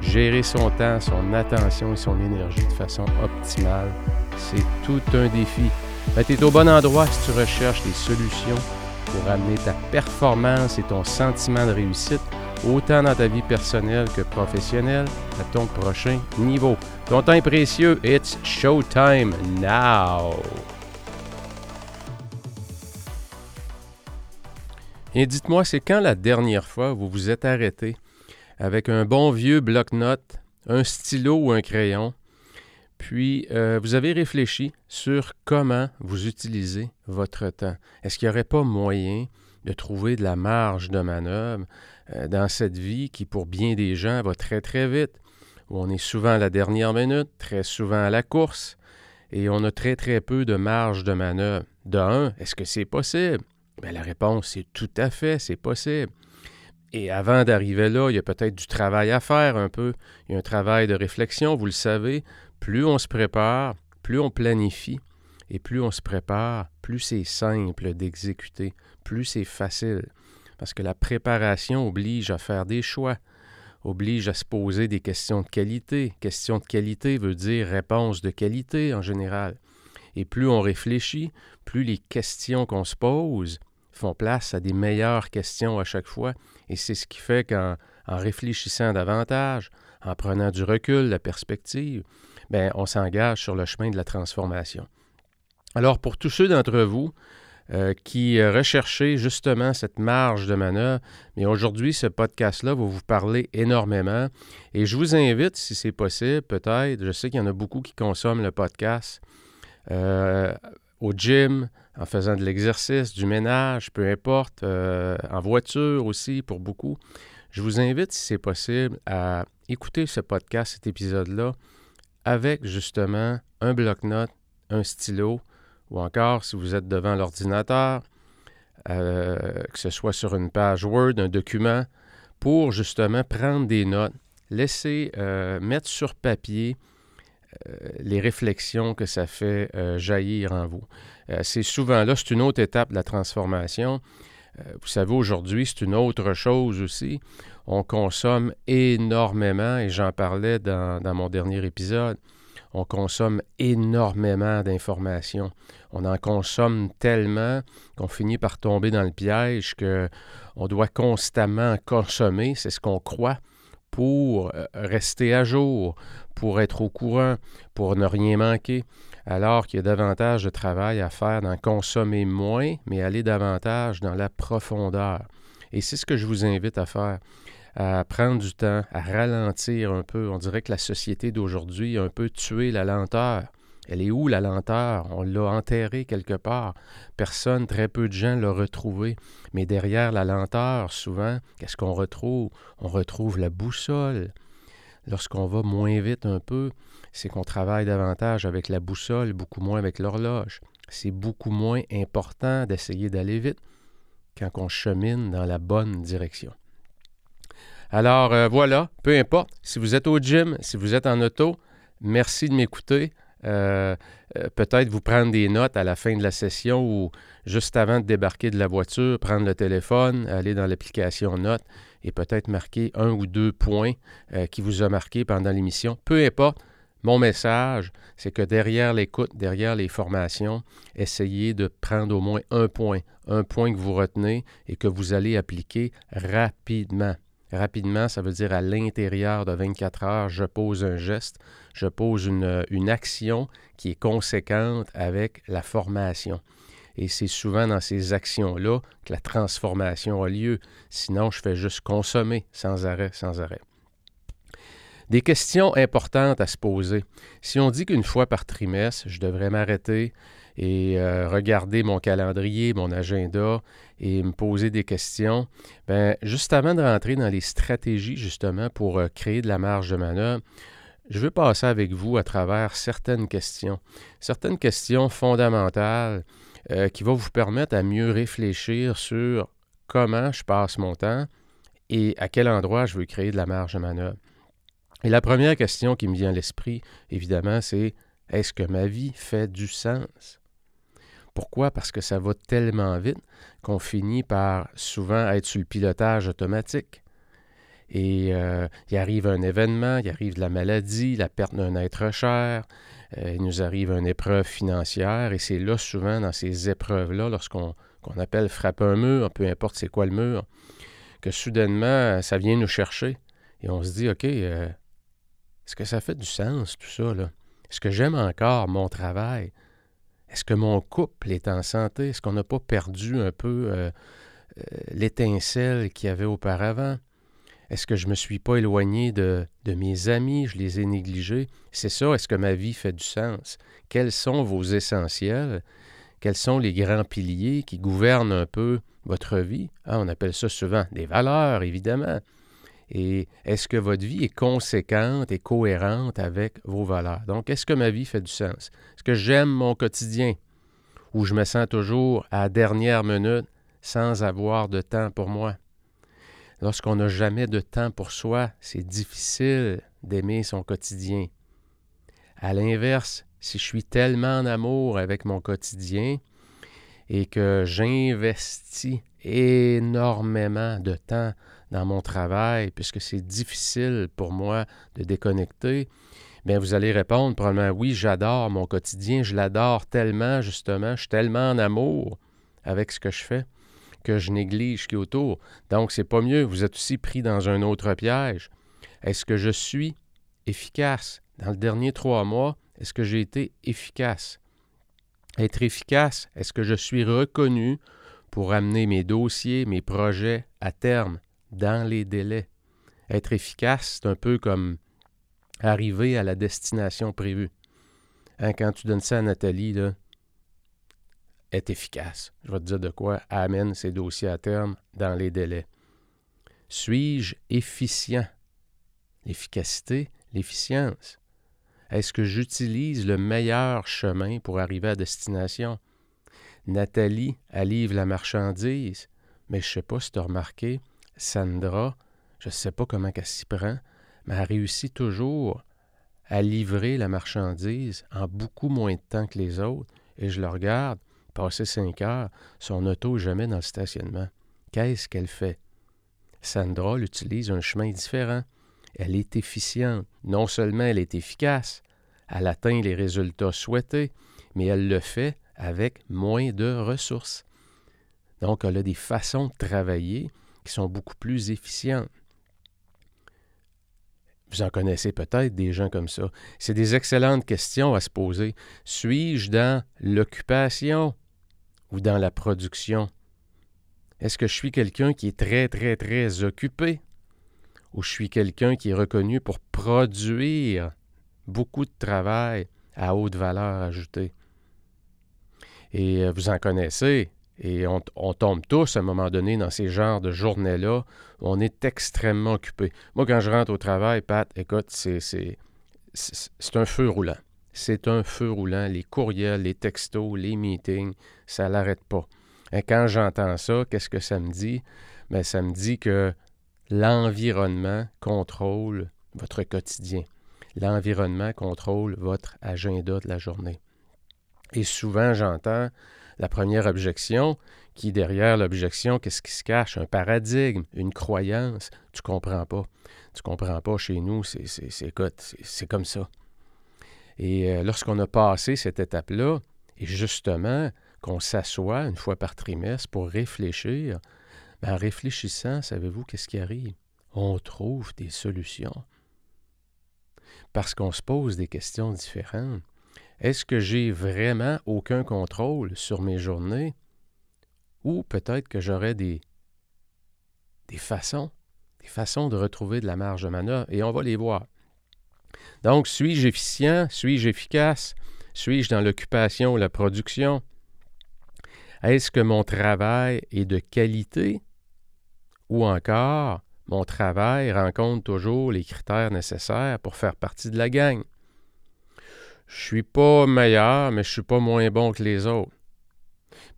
Gérer son temps, son attention et son énergie de façon optimale, c'est tout un défi. tu es au bon endroit si tu recherches des solutions pour amener ta performance et ton sentiment de réussite autant dans ta vie personnelle que professionnelle, à ton prochain niveau. Ton temps est précieux. It's showtime now. Et dites-moi, c'est quand la dernière fois vous vous êtes arrêté avec un bon vieux bloc-notes, un stylo ou un crayon, puis euh, vous avez réfléchi sur comment vous utilisez votre temps. Est-ce qu'il n'y aurait pas moyen de trouver de la marge de manœuvre euh, dans cette vie qui, pour bien des gens, va très, très vite, où on est souvent à la dernière minute, très souvent à la course, et on a très, très peu de marge de manœuvre. De un, est-ce que c'est possible? Bien, la réponse, c'est tout à fait, c'est possible. Et avant d'arriver là, il y a peut-être du travail à faire un peu. Il y a un travail de réflexion, vous le savez. Plus on se prépare, plus on planifie, et plus on se prépare, plus c'est simple d'exécuter, plus c'est facile. Parce que la préparation oblige à faire des choix, oblige à se poser des questions de qualité. Question de qualité veut dire réponse de qualité en général. Et plus on réfléchit, plus les questions qu'on se pose font place à des meilleures questions à chaque fois. Et c'est ce qui fait qu'en en réfléchissant davantage, en prenant du recul, la perspective, bien, on s'engage sur le chemin de la transformation. Alors, pour tous ceux d'entre vous euh, qui euh, recherchaient justement cette marge de manœuvre, mais aujourd'hui, ce podcast-là va vous parler énormément. Et je vous invite, si c'est possible, peut-être, je sais qu'il y en a beaucoup qui consomment le podcast euh, au gym, en faisant de l'exercice, du ménage, peu importe, en voiture aussi pour beaucoup. Je vous invite, si c'est possible, à écouter ce podcast, cet épisode-là, avec justement un bloc-notes, un stylo, ou encore si vous êtes devant l'ordinateur, euh, que ce soit sur une page Word, un document, pour justement prendre des notes, laisser euh, mettre sur papier euh, les réflexions que ça fait jaillir en vous. c'est souvent là, c'est une autre étape de la transformation. vous savez, aujourd'hui, c'est une autre chose aussi. On consomme énormément, et j'en parlais dans mon dernier épisode, on consomme énormément d'informations. On en consomme tellement qu'on finit par tomber dans le piège qu'on doit constamment consommer, c'est ce qu'on croit, pour euh, rester à jour, pour être au courant, pour ne rien manquer, alors qu'il y a davantage de travail à faire d'en consommer moins, mais aller davantage dans la profondeur. Et c'est ce que je vous invite à faire à prendre du temps, à ralentir un peu. On dirait que la société d'aujourd'hui a un peu tué la lenteur. Elle est où la lenteur? On l'a enterrée quelque part. Personne, très peu de gens l'ont retrouvée. Mais derrière la lenteur, souvent, qu'est-ce qu'on retrouve? On retrouve la boussole. Lorsqu'on va moins vite un peu, c'est qu'on travaille davantage avec la boussole, beaucoup moins avec l'horloge. C'est beaucoup moins important d'essayer d'aller vite quand on chemine dans la bonne direction. Alors euh, voilà, peu importe, si vous êtes au gym, si vous êtes en auto, merci de m'écouter. Euh, euh, peut-être vous prendre des notes à la fin de la session ou juste avant de débarquer de la voiture, prendre le téléphone, aller dans l'application Notes et peut-être marquer un ou deux points qui vous a marqué pendant l'émission. Peu importe, mon message, c'est que derrière l'écoute, derrière les formations, essayez de prendre au moins un point, un point que vous retenez et que vous allez appliquer rapidement. Rapidement, ça veut dire à l'intérieur de 24 heures, je pose un geste, je pose une, action qui est conséquente avec la formation. Et c'est souvent dans ces actions-là que la transformation a lieu. Sinon, je fais juste consommer sans arrêt, sans arrêt. Des questions importantes à se poser. Si on dit qu'une fois par trimestre, je devrais m'arrêter et euh, regarder mon calendrier, mon agenda et me poser des questions, bien, juste avant de rentrer dans les stratégies justement pour euh, créer de la marge de manœuvre, je veux passer avec vous à travers certaines questions, certaines questions fondamentales euh, qui vont vous permettre à mieux réfléchir sur comment je passe mon temps et à quel endroit je veux créer de la marge de manœuvre. Et la première question qui me vient à l'esprit, évidemment, c'est est-ce que ma vie fait du sens? Pourquoi? Parce que ça va tellement vite qu'on finit par souvent être sur le pilotage automatique. Et euh, il arrive un événement, il arrive de la maladie, la perte d'un être cher, euh, il nous arrive une épreuve financière, et c'est là souvent dans ces épreuves-là, lorsqu'on appelle frapper un mur, peu importe c'est quoi le mur, que soudainement ça vient nous chercher. Et on se dit, OK, euh, est-ce que ça fait du sens tout ça? Est-ce que j'aime encore mon travail? Est-ce que mon couple est en santé? Est-ce qu'on n'a pas perdu un peu l'étincelle qu'il y avait auparavant? Est-ce que je ne me suis pas éloigné de, de, mes amis? Je les ai négligés? C'est ça, est-ce que ma vie fait du sens? Quels sont vos essentiels? Quels sont les grands piliers qui gouvernent un peu votre vie? Ah, on appelle ça souvent des valeurs, évidemment. Et est-ce que votre vie est conséquente et cohérente avec vos valeurs? Donc, est-ce que ma vie fait du sens? Est-ce que j'aime mon quotidien? Ou je me sens toujours à dernière minute sans avoir de temps pour moi? Lorsqu'on n'a jamais de temps pour soi, c'est difficile d'aimer son quotidien. À l'inverse, si je suis tellement en amour avec mon quotidien et que j'investis énormément de temps dans mon travail, puisque c'est difficile pour moi de déconnecter, bien, vous allez répondre probablement oui, j'adore mon quotidien, je l'adore tellement, justement, je suis tellement en amour avec ce que je fais que je néglige ce qui est autour. Donc, c'est pas mieux. Vous êtes aussi pris dans un autre piège. Est-ce que je suis efficace? Dans le dernier trois mois, est-ce que j'ai été efficace? Être efficace, est-ce que je suis reconnu pour amener mes dossiers, mes projets à terme? Dans les délais? Être efficace, c'est un peu comme arriver à la destination prévue. Hein, quand tu donnes ça à Nathalie, là, est efficace. Je vais te dire de quoi amène ces dossiers à terme dans les délais. Suis-je efficient? L'efficacité, l'efficience. Est-ce que j'utilise le meilleur chemin pour arriver à destination? Nathalie, elle livre la marchandise, mais je ne sais pas si tu as remarqué, Sandra, je ne sais pas comment elle s'y prend, mais elle réussit toujours à livrer la marchandise en beaucoup moins de temps que les autres. Et je le regarde, Passer cinq heures, son auto jamais dans le stationnement. Qu'est-ce qu'elle fait? Sandra utilise un chemin différent. Elle est efficiente. Non seulement elle est efficace, elle atteint les résultats souhaités, mais elle le fait avec moins de ressources. Donc, elle a des façons de travailler qui sont beaucoup plus efficientes. Vous en connaissez peut-être des gens comme ça. C'est des excellentes questions à se poser. Suis-je dans l'occupation ou dans la production? Est-ce que je suis quelqu'un qui est très, très, très occupé? Ou je suis quelqu'un qui est reconnu pour produire beaucoup de travail à haute valeur ajoutée? Et euh, vous en connaissez, et on, tombe tous à un moment donné dans ces genres de journées-là on est extrêmement occupé. Moi, quand je rentre au travail, Pat, écoute, c'est un feu roulant. C'est un feu roulant. Les courriels, les textos, les meetings, ça l'arrête pas. Et quand j'entends ça, qu'est-ce que ça me dit? Bien, ça me dit que l'environnement contrôle votre quotidien. L'environnement contrôle votre agenda de la journée. Et souvent, j'entends la première objection, qui derrière l'objection, qu'est-ce qui se cache? Un paradigme, une croyance. Tu comprends pas. Tu comprends pas chez nous, c'est, c'est, c'est comme ça. Et euh, lorsqu'on a passé cette étape-là, et justement, qu'on s'assoit une fois par trimestre pour réfléchir, ben, en réfléchissant, savez-vous qu'est-ce qui arrive? On trouve des solutions. Parce qu'on se pose des questions différentes. Est-ce que j'ai vraiment aucun contrôle sur mes journées? Ou peut-être que j'aurais des, des façons, des façons de retrouver de la marge de manœuvre, et on va les voir. Donc, suis-je efficient? Suis-je efficace? Suis-je dans l'occupation ou la production? Est-ce que mon travail est de qualité? Ou encore, mon travail rencontre toujours les critères nécessaires pour faire partie de la gang? Je suis pas meilleur, mais je suis pas moins bon que les autres.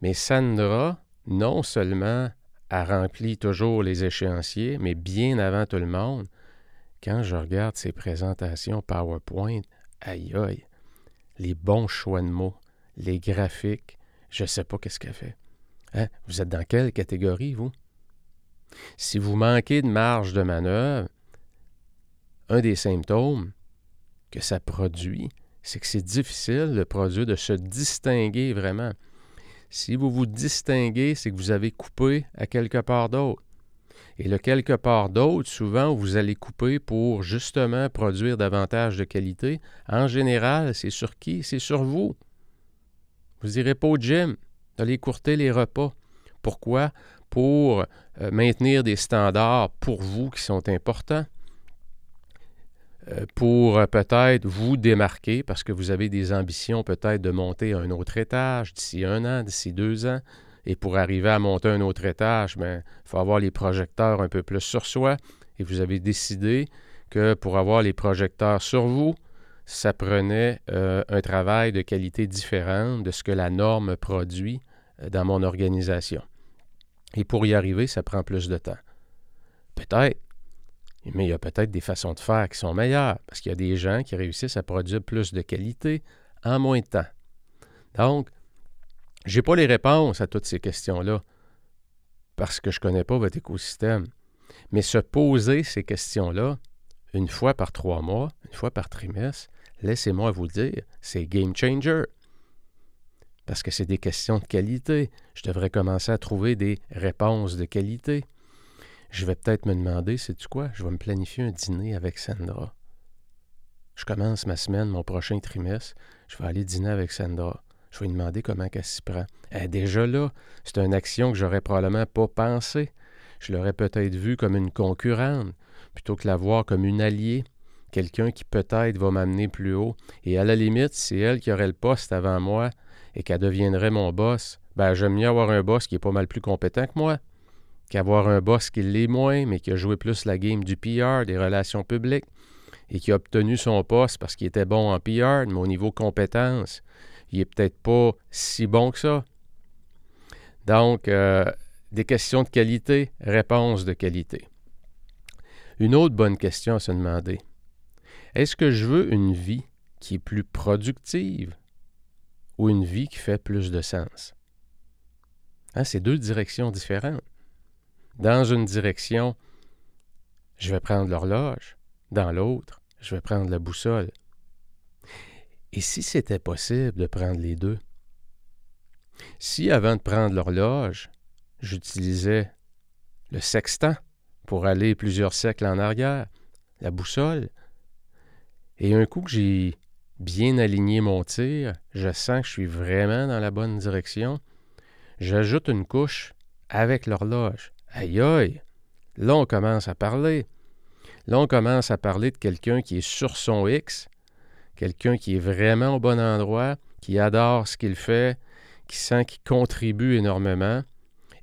Mais Sandra, non seulement a rempli toujours les échéanciers, mais bien avant tout le monde, quand je regarde ses présentations PowerPoint, aïe aïe, les bons choix de mots, les graphiques, je ne sais pas qu'est-ce qu'elle fait. Hein? Vous êtes dans quelle catégorie, vous? Si vous manquez de marge de manœuvre, un des symptômes que ça produit, c'est que c'est difficile de produire, de se distinguer vraiment. Si vous vous distinguez, c'est que vous avez coupé à quelque part d'autre. Et le quelque part d'autre, souvent, vous allez couper pour justement produire davantage de qualité. En général, c'est sur qui? C'est sur vous. Vous n'irez pas au gym, d'aller courter les repas. Pourquoi? Pour euh, maintenir des standards pour vous qui sont importants. Euh, pour euh, peut-être vous démarquer parce que vous avez des ambitions peut-être de monter à un autre étage d'ici un an, d'ici deux ans. Et pour arriver à monter un autre étage, il ben, faut avoir les projecteurs un peu plus sur soi. Et vous avez décidé que pour avoir les projecteurs sur vous, ça prenait euh, un travail de qualité différente de ce que la norme produit dans mon organisation. Et pour y arriver, ça prend plus de temps. Peut-être mais il y a peut-être des façons de faire qui sont meilleures, parce qu'il y a des gens qui réussissent à produire plus de qualité en moins de temps. Donc, je n'ai pas les réponses à toutes ces questions-là, parce que je ne connais pas votre écosystème. Mais se poser ces questions-là, une fois par trois mois, une fois par trimestre, laissez-moi vous dire, c'est game changer. Parce que c'est des questions de qualité. Je devrais commencer à trouver des réponses de qualité je vais peut-être me demander, sais-tu quoi, je vais me planifier un dîner avec Sandra. Je commence ma semaine, mon prochain trimestre, je vais aller dîner avec Sandra. Je vais lui demander comment elle s'y prend. Elle est déjà là, c'est une action que j'aurais probablement pas pensé. Je l'aurais peut-être vue comme une concurrente, plutôt que la voir comme une alliée, quelqu'un qui peut-être va m'amener plus haut. Et à la limite, c'est elle qui aurait le poste avant moi et qu'elle deviendrait mon boss, ben j'aime mieux avoir un boss qui est pas mal plus compétent que moi qu'avoir un boss qui l'est moins, mais qui a joué plus la game du PR, des relations publiques, et qui a obtenu son poste parce qu'il était bon en PR, mais au niveau compétence, il n'est peut-être pas si bon que ça. Donc, euh, des questions de qualité, réponses de qualité. Une autre bonne question à se demander. Est-ce que je veux une vie qui est plus productive ou une vie qui fait plus de sens? Hein, c'est deux directions différentes. Dans une direction, je vais prendre l'horloge. Dans l'autre, je vais prendre la boussole. Et si c'était possible de prendre les deux? Si avant de prendre l'horloge, j'utilisais le sextant pour aller plusieurs siècles en arrière, la boussole, et un coup que j'ai bien aligné mon tir, je sens que je suis vraiment dans la bonne direction, j'ajoute une couche avec l'horloge. Aïe aïe! Là, on commence à parler. Là, on commence à parler de quelqu'un qui est sur son X, quelqu'un qui est vraiment au bon endroit, qui adore ce qu'il fait, qui sent qu'il contribue énormément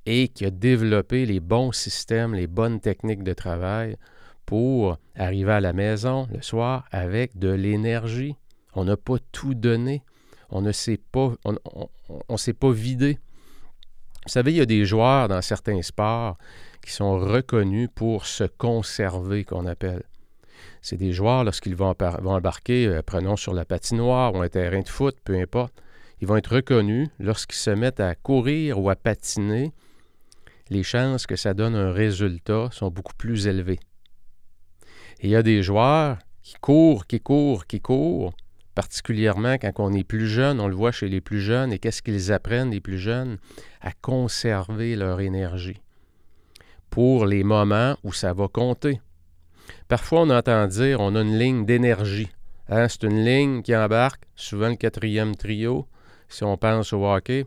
et qui a développé les bons systèmes, les bonnes techniques de travail pour arriver à la maison le soir avec de l'énergie. On n'a pas tout donné. On ne s'est pas, on, s'est pas vidé. Vous savez, il y a des joueurs dans certains sports qui sont reconnus pour se conserver, qu'on appelle. C'est des joueurs, lorsqu'ils vont, embarquer, euh, prenons sur la patinoire ou un terrain de foot, peu importe, ils vont être reconnus lorsqu'ils se mettent à courir ou à patiner. Les chances que ça donne un résultat sont beaucoup plus élevées. Et il y a des joueurs qui courent, qui courent, qui courent, particulièrement quand on est plus jeune, on le voit chez les plus jeunes, et qu'est-ce qu'ils apprennent, les plus jeunes, à conserver leur énergie pour les moments où ça va compter. Parfois, on entend dire on a une ligne d'énergie. Hein, c'est une ligne qui embarque, souvent le quatrième trio, si on pense au hockey.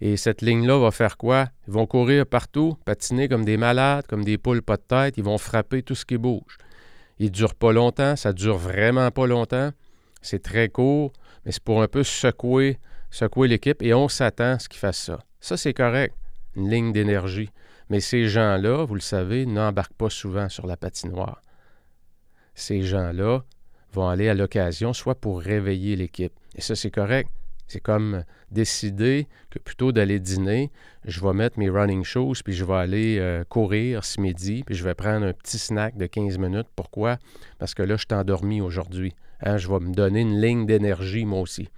Et cette ligne-là va faire quoi? Ils vont courir partout, patiner comme des malades, comme des poules pas de tête, ils vont frapper tout ce qui bouge. Il ne dure pas longtemps, ça dure vraiment pas longtemps. C'est très court, mais c'est pour un peu secouer, secouer l'équipe et on s'attend à ce qu'il fasse ça. Ça, c'est correct, une ligne d'énergie. Mais ces gens-là, vous le savez, n'embarquent pas souvent sur la patinoire. Ces gens-là vont aller à l'occasion soit pour réveiller l'équipe. Et ça, c'est correct. C'est comme décider que plutôt d'aller dîner, je vais mettre mes running shoes, puis je vais aller euh, courir ce midi, puis je vais prendre un petit snack de 15 minutes. Pourquoi? Parce que là, je suis endormi aujourd'hui. Hein, je vais me donner une ligne d'énergie, moi aussi.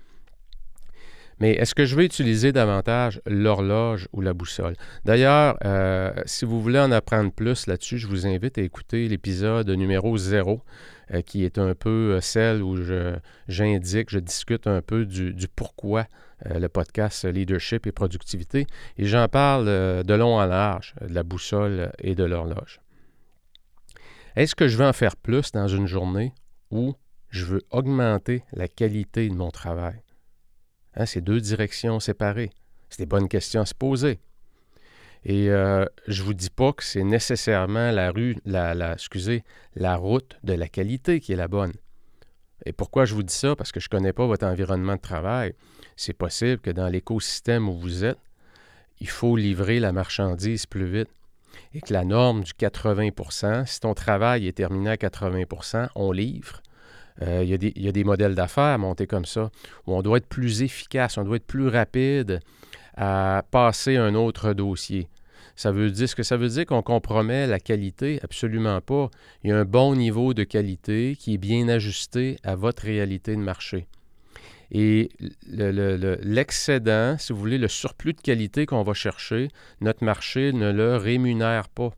Mais est-ce que je vais utiliser davantage l'horloge ou la boussole? D'ailleurs, euh, si vous voulez en apprendre plus là-dessus, je vous invite à écouter l'épisode numéro 0, euh, qui est un peu euh, celle où j'indique, je, discute un peu du, pourquoi le podcast Leadership et Productivité. Et j'en parle de long en large, de la boussole et de l'horloge. Est-ce que je veux en faire plus dans une journée ou je veux augmenter la qualité de mon travail? Hein, c'est deux directions séparées. C'est des bonnes questions à se poser. Et euh, je ne vous dis pas que c'est nécessairement la rue, la, excusez, la route de la qualité qui est la bonne. Et pourquoi je vous dis ça? Parce que je ne connais pas votre environnement de travail. C'est possible que dans l'écosystème où vous êtes, il faut livrer la marchandise plus vite. Et que la norme du 80% si ton travail est terminé à 80% on livre. Euh, il, y a des, modèles d'affaires montés comme ça, où on doit être plus efficace, on doit être plus rapide à passer un autre dossier. Ça veut dire ce que ça veut dire qu'on compromet la qualité? Absolument pas. Il y a un bon niveau de qualité qui est bien ajusté à votre réalité de marché. Et l'excédent, si vous voulez, le surplus de qualité qu'on va chercher, notre marché ne le rémunère pas.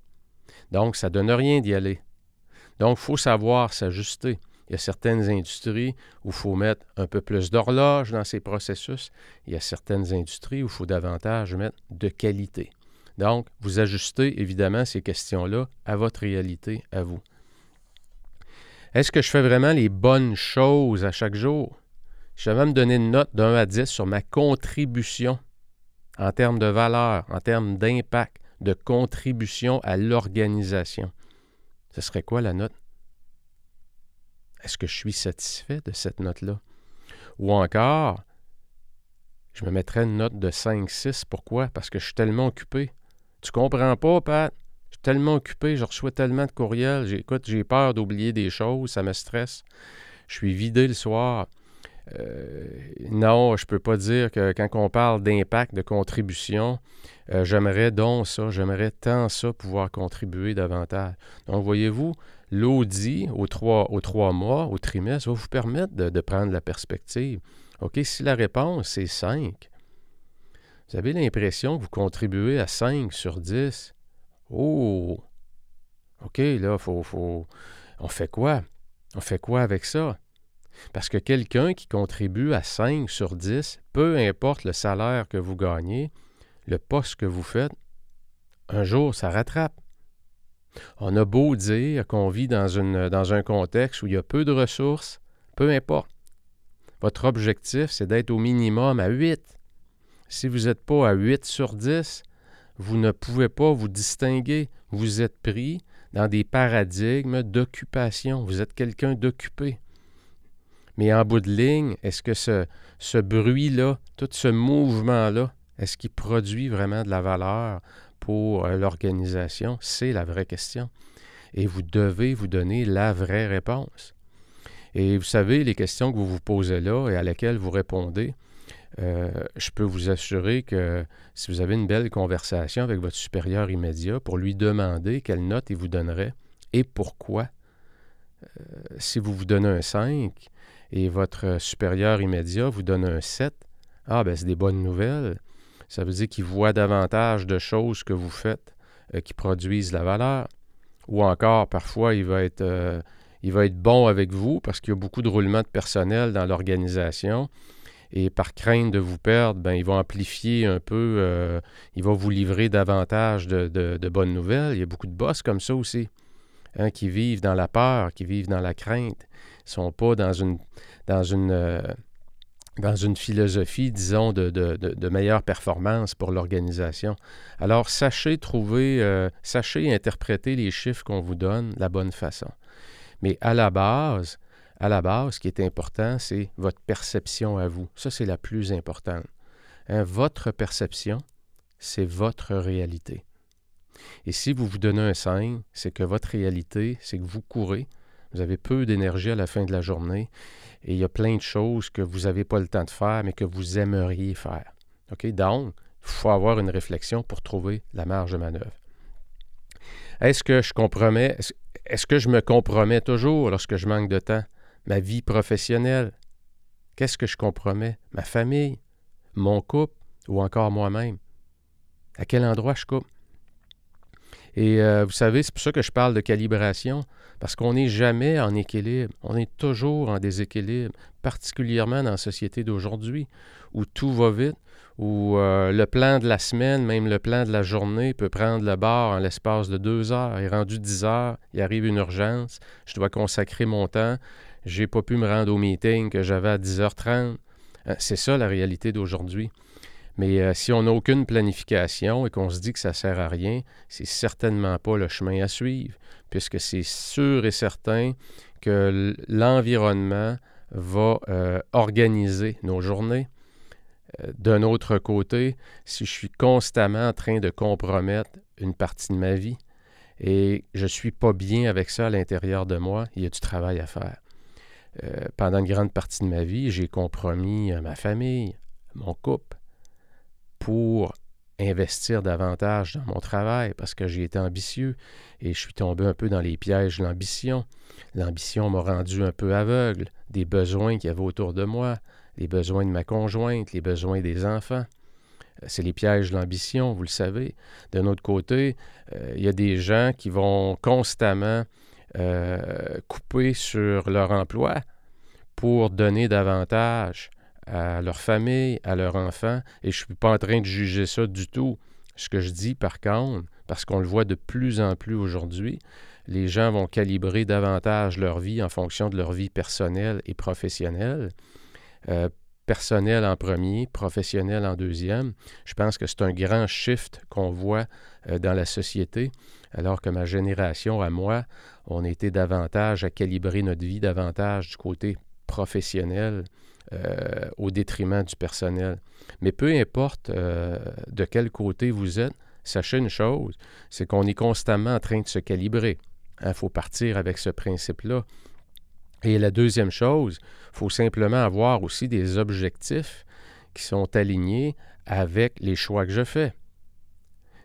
Donc, ça ne donne rien d'y aller. Donc, il faut savoir s'ajuster. Il y a certaines industries où il faut mettre un peu plus d'horloge dans ces processus. Il y a certaines industries où il faut davantage mettre de qualité. Donc, vous ajustez évidemment ces questions-là à votre réalité, à vous. Est-ce que je fais vraiment les bonnes choses à chaque jour? Je vais me donner une note d'un à 10 sur ma contribution en termes de valeur, en termes d'impact, de contribution à l'organisation. Ce serait quoi la note? Est-ce que je suis satisfait de cette note-là? Ou encore, je me mettrais une note de 5-6. Pourquoi? Parce que je suis tellement occupé. Tu comprends pas, Pat? Je suis tellement occupé, je reçois tellement de courriels. Écoute, j'ai peur d'oublier des choses, ça me stresse. Je suis vidé le soir. Euh, non, je peux pas dire que quand on parle d'impact, de contribution, euh, j'aimerais donc ça, j'aimerais tant ça pouvoir contribuer davantage. Donc, voyez-vous, l'audit aux trois, trois mois, au trimestre, va vous permettre de, prendre la perspective. OK, si la réponse c'est 5, vous avez l'impression que vous contribuez à 5 sur 10. Oh! OK, là, faut, faut, on fait quoi? On fait quoi avec ça? Parce que quelqu'un qui contribue à 5 sur 10, peu importe le salaire que vous gagnez, le poste que vous faites, un jour, ça rattrape. On a beau dire qu'on vit dans, dans un contexte où il y a peu de ressources, peu importe. Votre objectif, c'est d'être au minimum à 8. Si vous n'êtes pas à 8 sur 10, vous ne pouvez pas vous distinguer. Vous êtes pris dans des paradigmes d'occupation. Vous êtes quelqu'un d'occupé. Mais en bout de ligne, est-ce que ce, bruit-là, tout ce mouvement-là, est-ce qu'il produit vraiment de la valeur pour euh, l'organisation? C'est la vraie question. Et vous devez vous donner la vraie réponse. Et vous savez, les questions que vous vous posez là et à laquelle vous répondez, euh, je peux vous assurer que si vous avez une belle conversation avec votre supérieur immédiat pour lui demander quelle note il vous donnerait et pourquoi, euh, si vous vous donnez un 5 et votre supérieur immédiat vous donne un 7, ah ben c'est des bonnes nouvelles. Ça veut dire qu'il voit davantage de choses que vous faites euh, qui produisent la valeur. Ou encore, parfois, il va être, il va être bon avec vous parce qu'il y a beaucoup de roulement de personnel dans l'organisation. Et par crainte de vous perdre, ben, il va amplifier un peu, euh, il va vous livrer davantage de, bonnes nouvelles. Il y a beaucoup de boss comme ça aussi, hein, qui vivent dans la peur, qui vivent dans la crainte. Ils ne sont pas dans une, dans une, dans une philosophie, disons, de, de, meilleure performance pour l'organisation. Alors, sachez trouver, euh, sachez interpréter les chiffres qu'on vous donne de la bonne façon. Mais à la base, à la base, ce qui est important, c'est votre perception à vous. Ça, c'est la plus importante. Hein, votre perception, c'est votre réalité. Et si vous vous donnez un signe, c'est que votre réalité, c'est que vous courez, vous avez peu d'énergie à la fin de la journée et il y a plein de choses que vous n'avez pas le temps de faire, mais que vous aimeriez faire. Donc, il faut avoir une réflexion pour trouver la marge de manœuvre. Est-ce que je compromets, est-ce que je me compromets toujours lorsque je manque de temps? Ma vie professionnelle? Qu'est-ce que je compromets? Ma famille? Mon couple? Ou encore moi-même? À quel endroit je coupe? Et euh, vous savez, c'est pour ça que je parle de calibration, parce qu'on n'est jamais en équilibre, on est toujours en déséquilibre, particulièrement dans la société d'aujourd'hui, où tout va vite, où euh, le plan de la semaine, même le plan de la journée, peut prendre le bord en l'espace de deux heures. Est rendu dix heures, il arrive une urgence, je dois consacrer mon temps, j'ai pas pu me rendre au meeting que j'avais à 10h30. Euh, c'est ça la réalité d'aujourd'hui. Mais euh, si on n'a aucune planification et qu'on se dit que ça ne sert à rien, c'est certainement pas le chemin à suivre, puisque c'est sûr et certain que l'environnement va euh, organiser nos journées. D'un autre côté, si je suis constamment en train de compromettre une partie de ma vie et je ne suis pas bien avec ça à l'intérieur de moi, il y a du travail à faire. Pendant une grande partie de ma vie, j'ai compromis ma famille, mon couple, pour investir davantage dans mon travail parce que j'ai été ambitieux et je suis tombé un peu dans les pièges de l'ambition. L'ambition m'a rendu un peu aveugle des besoins qu'il y avait autour de moi, les besoins de ma conjointe, les besoins des enfants. Euh, c'est les pièges de l'ambition, vous le savez. D'un autre côté, euh, il y a des gens qui vont constamment euh, couper sur leur emploi pour donner davantage à leur famille, à leurs enfants, et je ne suis pas en train de juger ça du tout. Ce que je dis, par contre, parce qu'on le voit de plus en plus aujourd'hui, les gens vont calibrer davantage leur vie en fonction de leur vie personnelle et professionnelle. Euh, personnel en premier, professionnel en deuxième. Je pense que c'est un grand shift qu'on voit euh, dans la société, alors que ma génération, à moi, on était davantage à calibrer notre vie davantage du côté professionnel euh, au détriment du personnel. Mais peu importe euh, de quel côté vous êtes, sachez une chose, c'est qu'on est constamment en train de se calibrer. Il faut partir avec ce principe-là. Et la deuxième chose, il faut simplement avoir aussi des objectifs qui sont alignés avec les choix que je fais.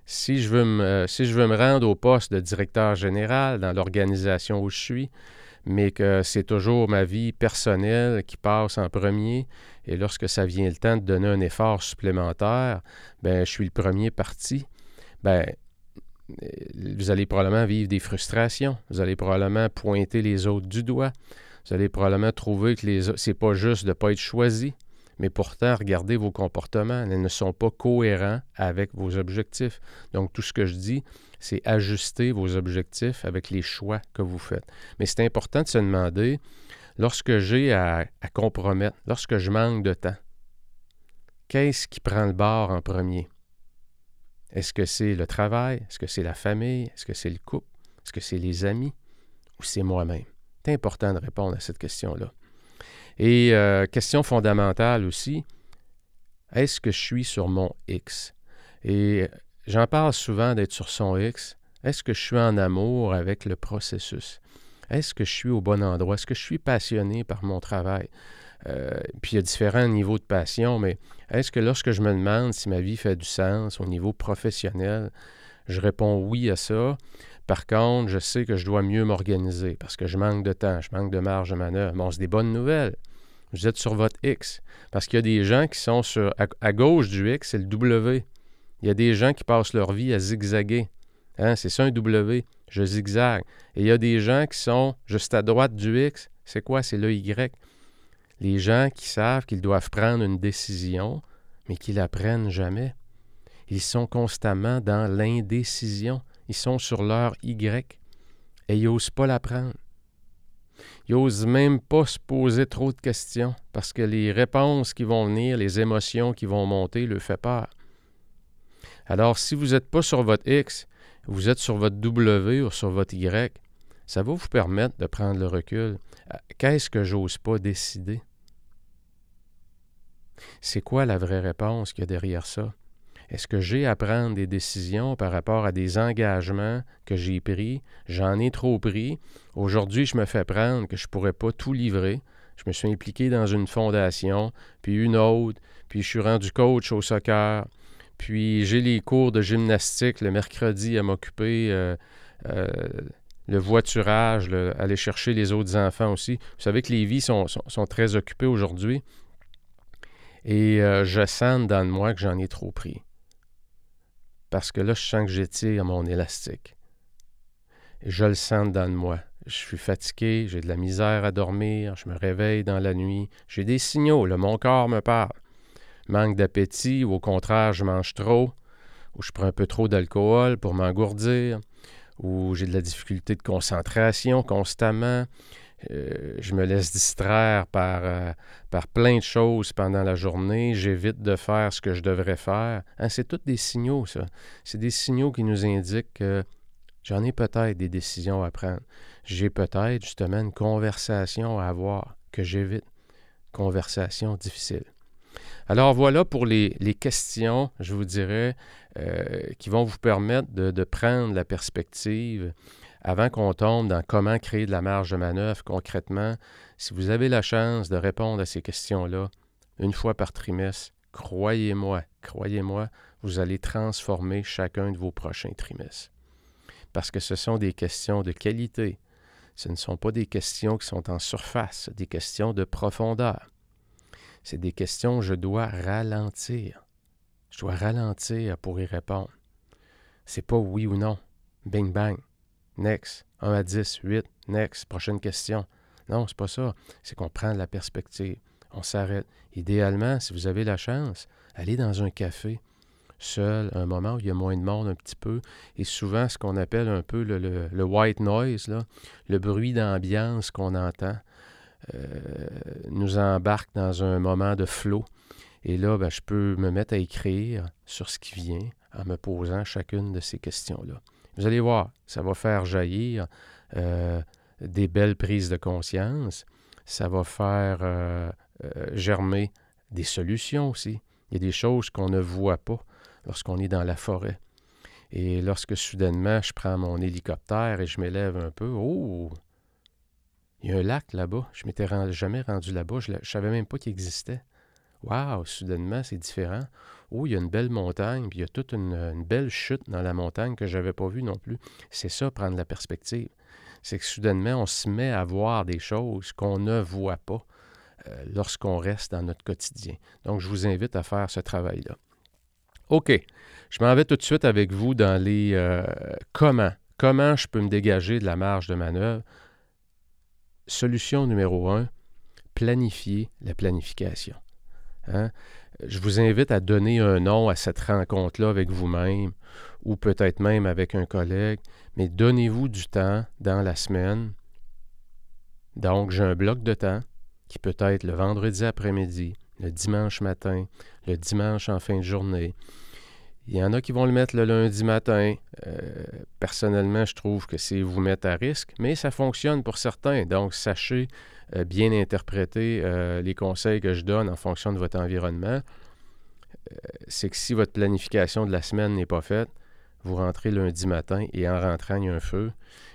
Si je veux me, si je veux me rendre au poste de directeur général dans l'organisation où je suis, mais que c'est toujours ma vie personnelle qui passe en premier. Et lorsque ça vient le temps de donner un effort supplémentaire, ben je suis le premier parti. Ben vous allez probablement vivre des frustrations. Vous allez probablement pointer les autres du doigt. Vous allez probablement trouver que les c'est pas juste de ne pas être choisi, mais pourtant, regardez vos comportements. Ils ne sont pas cohérents avec vos objectifs. Donc, tout ce que je dis, c'est ajuster vos objectifs avec les choix que vous faites. Mais c'est important de se demander, lorsque j'ai à, compromettre, lorsque je manque de temps, qu'est-ce qui prend le bord en premier? Est-ce que c'est le travail? Est-ce que c'est la famille? Est-ce que c'est le couple? Est-ce que c'est les amis? Ou c'est moi-même? C'est important de répondre à cette question-là. Et euh, question fondamentale aussi, est-ce que je suis sur mon X? Et J'en parle souvent d'être sur son X. Est-ce que je suis en amour avec le processus? Est-ce que je suis au bon endroit? Est-ce que je suis passionné par mon travail? Euh, puis il y a différents niveaux de passion, mais est-ce que lorsque je me demande si ma vie fait du sens au niveau professionnel, je réponds oui à ça. Par contre, je sais que je dois mieux m'organiser parce que je manque de temps, je manque de marge de manœuvre. Bon, c'est des bonnes nouvelles. Vous êtes sur votre X. Parce qu'il y a des gens qui sont sur, à gauche du X, c'est le W. Il y a des gens qui passent leur vie à zigzaguer. Hein, c'est ça un W, je zigzague. Et il y a des gens qui sont juste à droite du X. C'est quoi? C'est le Y. Les gens qui savent qu'ils doivent prendre une décision, mais qui la prennent jamais. Ils sont constamment dans l'indécision. Ils sont sur leur Y et ils n'osent pas la prendre. Ils n'osent même pas se poser trop de questions parce que les réponses qui vont venir, les émotions qui vont monter, leur fait peur. Alors, si vous n'êtes pas sur votre X, vous êtes sur votre W ou sur votre Y, ça va vous permettre de prendre le recul. Euh, qu'est-ce que j'ose pas décider? C'est quoi la vraie réponse qu'il y a derrière ça? Est-ce que j'ai à prendre des décisions par rapport à des engagements que j'ai pris? J'en ai trop pris. Aujourd'hui, je me fais prendre que je ne pourrais pas tout livrer. Je me suis impliqué dans une fondation, puis une autre, puis je suis rendu coach au soccer, puis j'ai les cours de gymnastique le mercredi à m'occuper, euh, euh, le voiturage, aller chercher les autres enfants aussi. Vous savez que les vies sont, très occupées aujourd'hui. Et euh, je sens dans moi que j'en ai trop pris parce que là, je sens que j'étire mon élastique. Je le sens dans moi. Je suis fatigué, j'ai de la misère à dormir, je me réveille dans la nuit. J'ai des signaux, là, mon corps me parle. Manque d'appétit, ou au contraire, je mange trop, ou je prends un peu trop d'alcool pour m'engourdir, ou j'ai de la difficulté de concentration constamment, euh, je me laisse distraire par, euh, par plein de choses pendant la journée. J'évite de faire ce que je devrais faire. Hein, c'est tous des signaux, ça. C'est des signaux qui nous indiquent que j'en ai peut-être des décisions à prendre. J'ai peut-être justement une conversation à avoir que j'évite. Conversation difficile. Alors voilà pour les, questions, je vous dirais, euh, qui vont vous permettre de, de prendre la perspective avant qu'on tombe dans comment créer de la marge de manœuvre concrètement, si vous avez la chance de répondre à ces questions-là une fois par trimestre, croyez-moi, croyez-moi, vous allez transformer chacun de vos prochains trimestres. Parce que ce sont des questions de qualité. Ce ne sont pas des questions qui sont en surface, des questions de profondeur. C'est des questions je dois ralentir. Je dois ralentir pour y répondre. C'est pas oui ou non. Bing bang. Next. 1 à 10, 8. Next. Prochaine question. Non, c'est pas ça. C'est qu'on prend de la perspective. On s'arrête. Idéalement, si vous avez la chance, allez dans un café seul, un moment où il y a moins de monde un petit peu, et souvent ce qu'on appelle un peu le, white noise, le bruit d'ambiance qu'on entend, euh, nous embarque dans un moment de flot. Et là, ben, je peux me mettre à écrire sur ce qui vient en me posant chacune de ces questions-là. Vous allez voir, ça va faire jaillir euh, des belles prises de conscience. Ça va faire euh, euh, germer des solutions aussi. Il y a des choses qu'on ne voit pas lorsqu'on est dans la forêt. Et lorsque soudainement je prends mon hélicoptère et je m'élève un peu, oh, il y a un lac là-bas. Je m'étais jamais rendu là-bas. Je ne savais même pas qu'il existait. Waouh, soudainement, c'est différent. Oh, il y a une belle montagne, puis il y a toute une, belle chute dans la montagne que je n'avais pas vue non plus. C'est ça, prendre la perspective. C'est que soudainement, on se met à voir des choses qu'on ne voit pas euh, lorsqu'on reste dans notre quotidien. Donc, je vous invite à faire ce travail-là. OK, je m'en vais tout de suite avec vous dans les euh, comment. Comment je peux me dégager de la marge de manœuvre? Solution numéro un, planifier la planification. Hein? Je vous invite à donner un nom à cette rencontre-là avec vous-même ou peut-être même avec un collègue, mais donnez-vous du temps dans la semaine. Donc, j'ai un bloc de temps qui peut être le vendredi après-midi, le dimanche matin, le dimanche en fin de journée. Il y en a qui vont le mettre le lundi matin. Euh, personnellement, je trouve que c'est vous mettre à risque, mais ça fonctionne pour certains. Donc, sachez bien interpréter euh, les conseils que je donne en fonction de votre environnement. Euh, c'est que si votre planification de la semaine n'est pas faite, vous rentrez lundi matin et en rentrant, il y a un feu.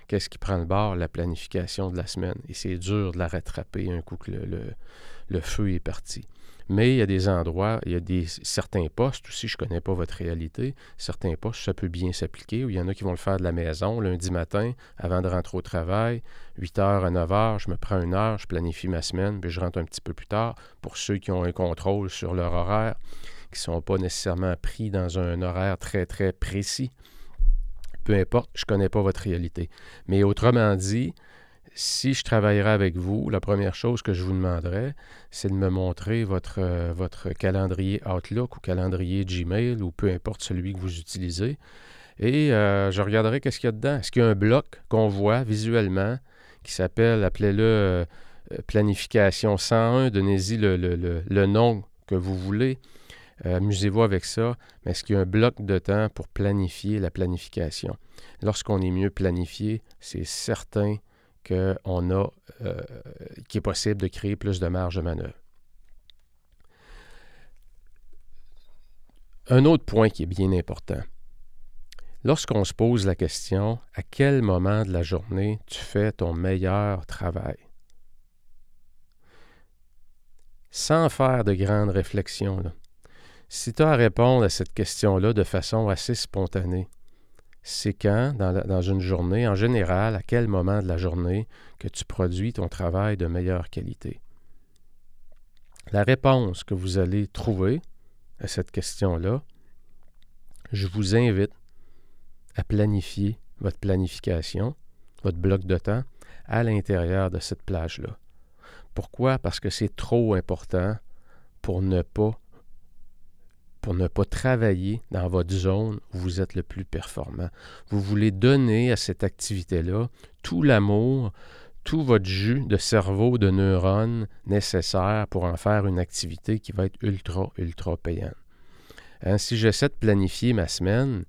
Qu'est-ce qui prend le bord? La planification de la semaine. Et c'est dur de la rattraper un coup que le feu est parti. Mais il y a des endroits, il y a des, certains postes aussi, je ne connais pas votre réalité, certains postes, ça peut bien s'appliquer, ou il y en a qui vont le faire de la maison lundi matin, avant de rentrer au travail, 8 h à 9 h, je me prends une heure, je planifie ma semaine, puis je rentre un petit peu plus tard. Pour ceux qui ont un contrôle sur leur horaire, qui ne sont pas nécessairement pris dans un horaire très, très précis, peu importe, je ne connais pas votre réalité. Mais autrement dit, si je travaillerais avec vous, la première chose que je vous demanderais, c'est de me montrer votre, euh, calendrier Outlook ou calendrier Gmail ou peu importe celui que vous utilisez. Et euh, je regarderai qu'est-ce qu'il y a dedans. Est-ce qu'il y a un bloc qu'on voit visuellement qui s'appelle, appelez-le euh, planification 101, donnez-y le, le, nom que vous voulez. Amusez-vous avec ça, mais est-ce qu'il y a un bloc de temps pour planifier la planification? Lorsqu'on est mieux planifié, c'est certain euh, qu'il est possible de créer plus de marge de manœuvre. Un autre point qui est bien important. Lorsqu'on se pose la question à quel moment de la journée tu fais ton meilleur travail, sans faire de grandes réflexions, si tu as à répondre à cette question-là de façon assez spontanée, c'est quand, dans, une journée, en général, à quel moment de la journée que tu produis ton travail de meilleure qualité? La réponse que vous allez trouver à cette question-là, je vous invite à planifier votre planification, votre bloc de temps à l'intérieur de cette plage-là. Pourquoi? Parce que c'est trop important pour ne pas pour ne pas travailler dans votre zone où vous êtes le plus performant. Vous voulez donner à cette activité-là tout l'amour, tout votre jus de cerveau, de neurones nécessaire pour en faire une activité qui va être ultra, ultra payante. Hein, si j'essaie de planifier ma semaine,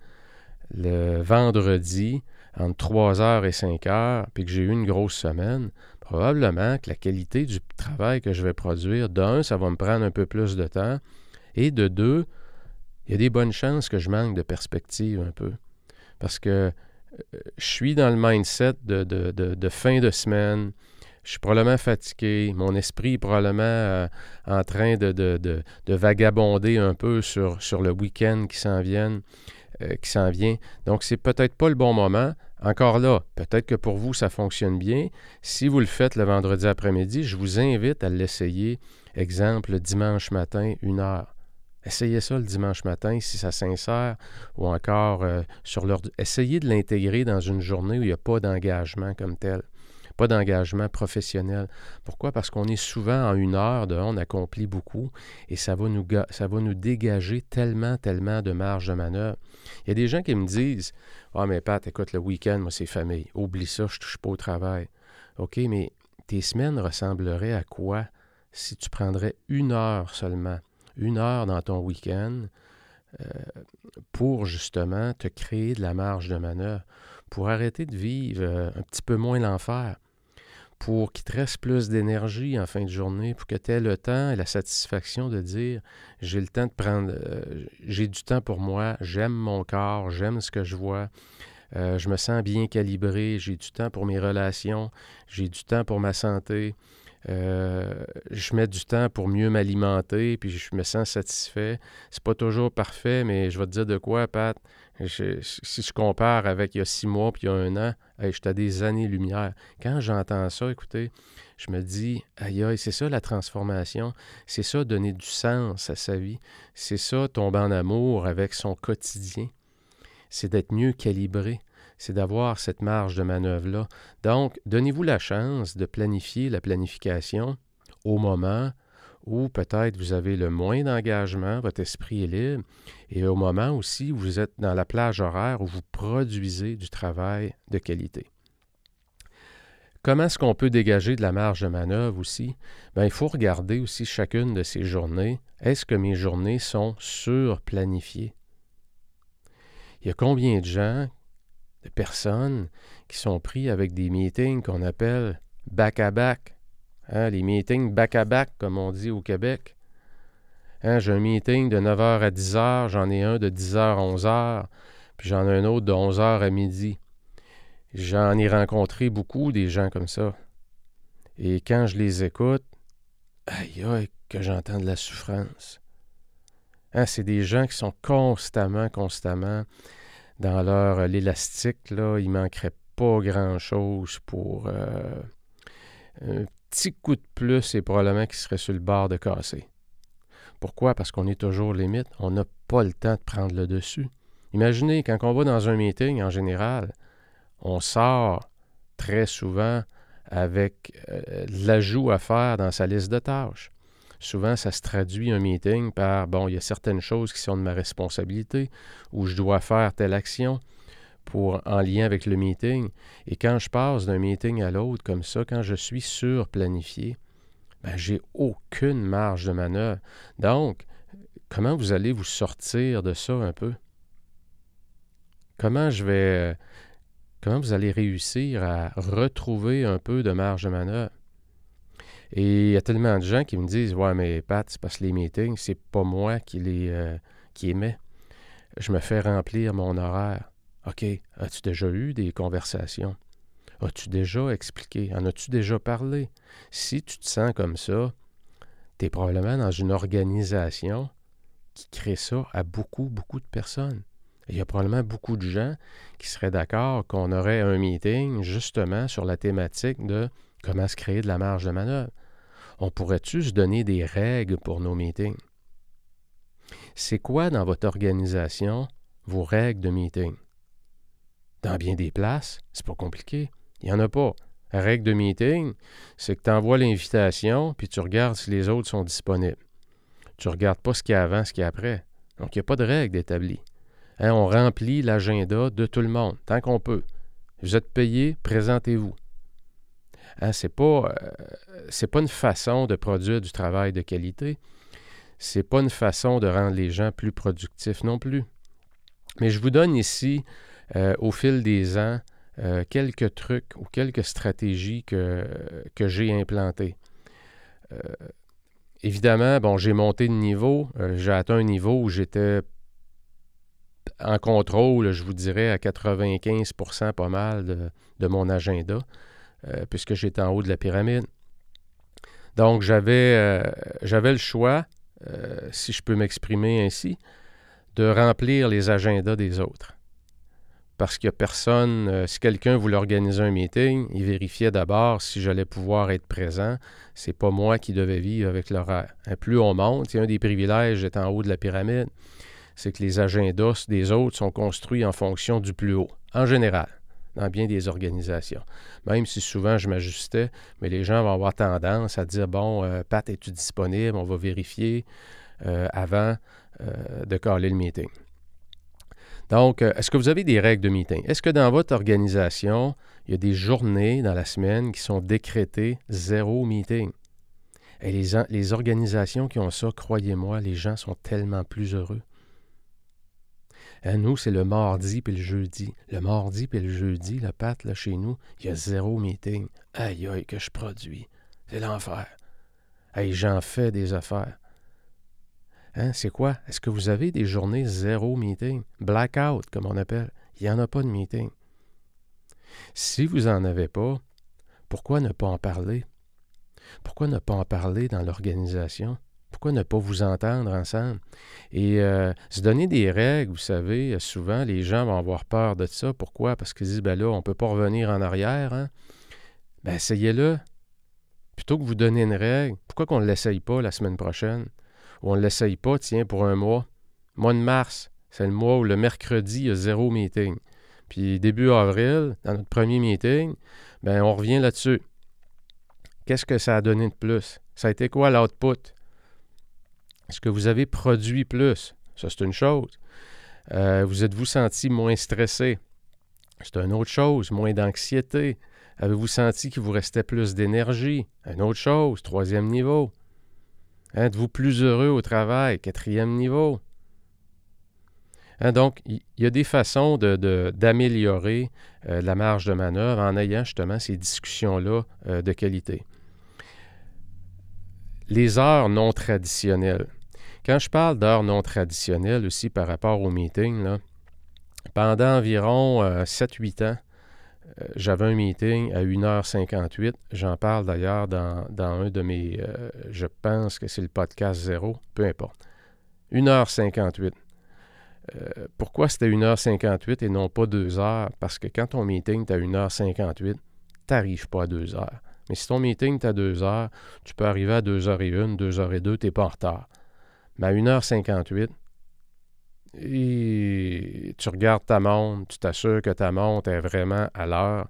le vendredi, entre 3h et 5h, puis que j'ai eu une grosse semaine, probablement que la qualité du travail que je vais produire, d'un, ça va me prendre un peu plus de temps, et de deux, il y a des bonnes chances que je manque de perspective un peu. Parce que euh, je suis dans le mindset de, fin de semaine, je suis probablement fatigué, mon esprit est probablement euh, en train de, vagabonder un peu sur, le week-end qui s'en vient. Euh, qui s'en vient. Donc, c'est peut-être pas le bon moment. Encore là, peut-être que pour vous, ça fonctionne bien. Si vous le faites le vendredi après-midi, je vous invite à l'essayer. Exemple, le dimanche matin, une heure. Essayez ça le dimanche matin si ça s'insère ou encore euh, sur l'heure. Essayez de l'intégrer dans une journée où il n'y a pas d'engagement comme tel pas d'engagement professionnel. Pourquoi? Parce qu'on est souvent en une heure de on accomplit beaucoup et ça va nous, ça va nous dégager tellement, tellement de marge de manœuvre. Il y a des gens qui me disent Ah, mais Pat, écoute, le week-end, moi, c'est famille. Oublie ça, je ne touche pas au travail. OK, mais tes semaines ressembleraient à quoi si tu prendrais une heure seulement, une heure dans ton week-end euh, pour justement te créer de la marge de manœuvre, pour arrêter de vivre euh, un petit peu moins l'enfer pour qu'il te reste plus d'énergie en fin de journée, pour que tu aies le temps et la satisfaction de dire j'ai le temps de prendre, euh, j'ai du temps pour moi, j'aime mon corps, j'aime ce que je vois, je me sens bien calibré, j'ai du temps pour mes relations, j'ai du temps pour ma santé, euh, je mets du temps pour mieux m'alimenter, puis je me sens satisfait. C'est pas toujours parfait, mais je vais te dire de quoi, Pat. Si je compare avec il y a six mois puis il y a un an, j'étais à des années-lumière. Quand j'entends ça, écoutez, je me dis, aïe aïe, c'est ça la transformation, c'est ça donner du sens à sa vie, c'est ça tomber en amour avec son quotidien, c'est d'être mieux calibré, c'est d'avoir cette marge de manœuvre-là. Donc, donnez-vous la chance de planifier la planification au moment où peut-être vous avez le moins d'engagement, votre esprit est libre, et au moment aussi où vous êtes dans la plage horaire où vous produisez du travail de qualité. Comment est-ce qu'on peut dégager de la marge de manœuvre aussi? Bien, il faut regarder aussi chacune de ces journées. Est-ce que mes journées sont surplanifiées? Il y a combien de gens, personnes qui sont pris avec des meetings qu'on appelle back-à-back, Hein, les meetings back-à-back, comme on dit au Québec. Hein, j'ai un meeting de 9h à 10h, j'en ai un de 10h à 11h, puis j'en ai un autre de 11h à midi. J'en ai rencontré beaucoup des gens comme ça. Et quand je les écoute, aïe aïe, que j'entends de la souffrance. Hein, c'est des gens qui sont constamment, constamment dans leur l'élastique, là, il manquerait pas grand-chose pour euh, petit coup de plus et probablement qu'il serait sur le bord de casser. Pourquoi? Parce qu'on est toujours limite. On n'a pas le temps de prendre le dessus. Imaginez, quand on va dans un meeting, en général, on sort très souvent avec euh, l'ajout à faire dans sa liste de tâches. Souvent, ça se traduit un meeting par, bon, il y a certaines choses qui sont de ma responsabilité, où je dois faire telle action, pour, en lien avec le meeting. Et quand je passe d'un meeting à l'autre comme ça, quand je suis surplanifié, ben, j'ai aucune marge de manœuvre. Donc, comment vous allez vous sortir de ça un peu? Comment je vais. Comment vous allez réussir à retrouver un peu de marge de manœuvre? Et il y a tellement de gens qui me disent Ouais, mais Pat, c'est parce que les meetings, c'est pas moi qui les euh, qui émet. je me fais remplir mon horaire. OK, as-tu déjà eu des conversations? As-tu déjà expliqué? En as-tu déjà parlé? Si tu te sens comme ça, tu es probablement dans une organisation qui crée ça à beaucoup, beaucoup de personnes. Il y a probablement beaucoup de gens qui seraient d'accord qu'on aurait un meeting justement sur la thématique de comment se créer de la marge de manœuvre? On pourrait-tu donner des règles pour nos meetings? C'est quoi dans votre organisation vos règles de meeting? Dans bien des places, c'est pas compliqué. Il n'y en a pas. La règle de meeting, c'est que tu envoies l'invitation, puis tu regardes si les autres sont disponibles. Tu ne regardes pas ce qu'il y a avant, ce qu'il y a après. Donc, il n'y a pas de règle d'établie. Hein, on remplit l'agenda de tout le monde, tant qu'on peut. Vous êtes payé, présentez-vous. Hein, ce n'est pas, euh, une façon de produire du travail de qualité. Ce n'est pas une façon de rendre les gens plus productifs non plus. Mais je vous donne ici, euh, au fil des ans, euh, quelques trucs ou quelques stratégies que, que j'ai implantées. évidemment, bon, j'ai monté de niveau. j'ai atteint un niveau où j'étais en contrôle, je vous dirais, à 95% pas mal de, mon agenda, euh, puisque j'étais en haut de la pyramide. Donc, j'avais, euh, le choix, euh, si je peux m'exprimer ainsi, de remplir les agendas des autres. Parce a personne, si quelqu'un voulait organiser un meeting, il vérifiait d'abord si j'allais pouvoir être présent. C'est pas moi qui devais vivre avec l'horaire. Plus on monte, c'est un des privilèges d'être en haut de la pyramide c'est que les agendas des autres sont construits en fonction du plus haut, en général, dans bien des organisations. Même si souvent je m'ajustais, mais les gens vont avoir tendance à dire Bon, euh, Pat, es-tu disponible? On va vérifier euh, avant euh, de caler le meeting. Donc, est-ce que vous avez des règles de meeting? Est-ce que dans votre organisation, il y a des journées dans la semaine qui sont décrétées zéro meeting? Et les, les organisations qui ont ça, croyez-moi, les gens sont tellement plus heureux. Hein, nous, c'est le mardi puis le jeudi. Le mardi puis le jeudi, le pat, là, chez nous, il y a zéro meeting. Aïe, aïe, que je produis. C'est l'enfer. Aïe, j'en fais des affaires. Hein, c'est quoi? Est-ce que vous avez des journées zéro meeting? Blackout, comme on appelle. Il n'y en a pas de meeting. Si vous n'en avez pas, pourquoi ne pas en parler? Pourquoi ne pas en parler dans l'organisation? Pourquoi ne pas vous entendre ensemble? Et euh, se donner des règles, vous savez, euh, souvent les gens vont avoir peur de ça. Pourquoi? Parce qu'ils disent, ben là, on ne peut pas revenir en arrière. Hein? Ben essayez-le. Plutôt que vous donner une règle, pourquoi qu'on ne l'essaye pas la semaine prochaine? Ou on ne l'essaye pas, tiens, pour un mois? Mois de mars, c'est le mois où le mercredi, il y a zéro meeting. Puis début avril, dans notre premier meeting, ben on revient là-dessus. Qu'est-ce que ça a donné de plus? Ça a été quoi l'output? Est-ce que vous avez produit plus? Ça, c'est une chose. Euh, vous êtes-vous senti moins stressé? C'est une autre chose. Moins d'anxiété. Avez-vous senti qu'il vous restait plus d'énergie? Une autre chose. Troisième niveau. Êtes-vous plus heureux au travail? Quatrième niveau. Hein, donc, il y, a des façons d'améliorer euh, la marge de manœuvre en ayant justement ces discussions-là euh, de qualité. Les heures non traditionnelles. Quand je parle d'heures non traditionnelles aussi par rapport au meeting, pendant environ 7-8 euh, ans, euh, j'avais un meeting à 1h58. J'en parle d'ailleurs dans, un de mes, euh, je pense que c'est le podcast zéro, peu importe. 1h58. pourquoi c'était 1h58 et non pas 2 heures? Parce que quand ton meeting est à 1h58, tu n'arrives pas à 2 heures. Mais si ton meeting est à 2 heures, tu peux arriver à 2h01, 2h02, tu n'es pas en retard. Mais à 1h58, et tu regardes ta montre, tu t'assures que ta montre est vraiment à l'heure.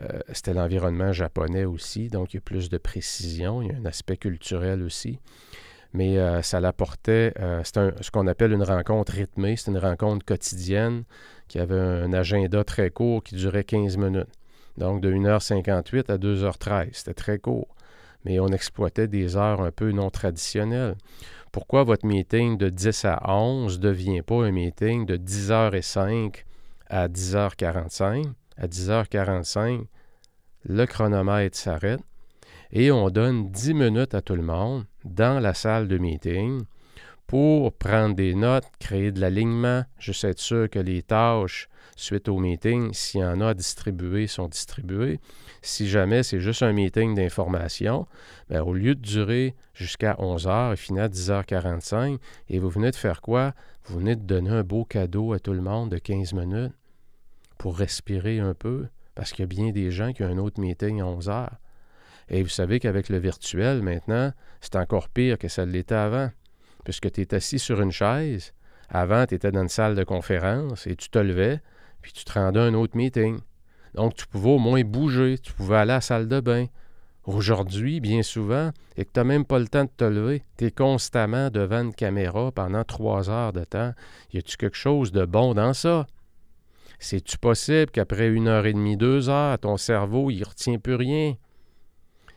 Euh, c'était l'environnement japonais aussi, donc il y a plus de précision, il y a un aspect culturel aussi. Mais euh, ça l'apportait, euh, c'est ce qu'on appelle une rencontre rythmée, c'est une rencontre quotidienne qui avait un agenda très court qui durait 15 minutes. Donc de 1h58 à 2h13, c'était très court. Mais on exploitait des heures un peu non traditionnelles. Pourquoi votre meeting de 10 à 11 ne devient pas un meeting de 10h05 à 10h45? À 10h45, le chronomètre s'arrête et on donne 10 minutes à tout le monde dans la salle de meeting pour prendre des notes, créer de l'alignement, juste être sûr que les tâches suite au meeting, s'il y en a à distribuer, sont distribuées. Si jamais c'est juste un meeting d'information, bien, au lieu de durer jusqu'à 11h et finir à 10h45, et vous venez de faire quoi? Vous venez de donner un beau cadeau à tout le monde de 15 minutes pour respirer un peu, parce qu'il y a bien des gens qui ont un autre meeting à 11h. Et vous savez qu'avec le virtuel, maintenant, c'est encore pire que ça l'était avant, puisque tu es assis sur une chaise. Avant, tu étais dans une salle de conférence et tu te levais, puis tu te rendais à un autre meeting. Donc, tu pouvais au moins bouger, tu pouvais aller à la salle de bain. Aujourd'hui, bien souvent, et que tu n'as même pas le temps de te lever, tu es constamment devant une caméra pendant trois heures de temps. Y a-tu quelque chose de bon dans ça? C'est-tu possible qu'après une heure et demie, deux heures, ton cerveau, il retient plus rien?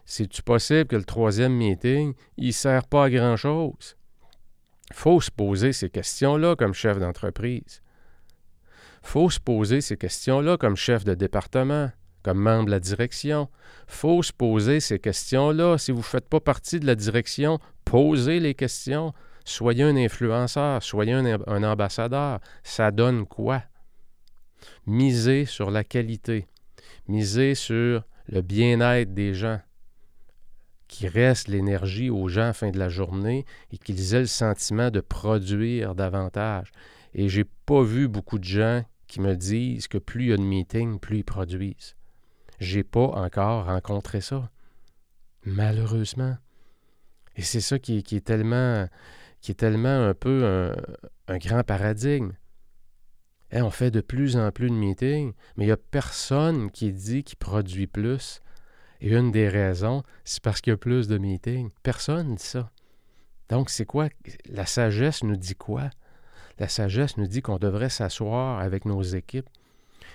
C'est-tu possible que le troisième meeting, il ne sert pas à grand-chose? Il faut se poser ces questions-là comme chef d'entreprise faut se poser ces questions-là comme chef de département, comme membre de la direction. faut se poser ces questions-là. Si vous ne faites pas partie de la direction, posez les questions. Soyez un influenceur, soyez un, ambassadeur. Ça donne quoi? Misez sur la qualité. Misez sur le bien-être des gens qui reste l'énergie aux gens à la fin de la journée et qu'ils aient le sentiment de produire davantage. Et j'ai pas vu beaucoup de gens qui me disent que plus il y a de meetings, plus ils produisent. J'ai pas encore rencontré ça. Malheureusement. Et c'est ça qui, est tellement qui est tellement un peu un, grand paradigme. On fait de plus en plus de meetings, mais il n'y a personne qui dit qu'il produit plus. Et une des raisons, c'est parce qu'il y a plus de meetings. Personne ne dit ça. Donc, c'est quoi? La sagesse nous dit quoi? La sagesse nous dit qu'on devrait s'asseoir avec nos équipes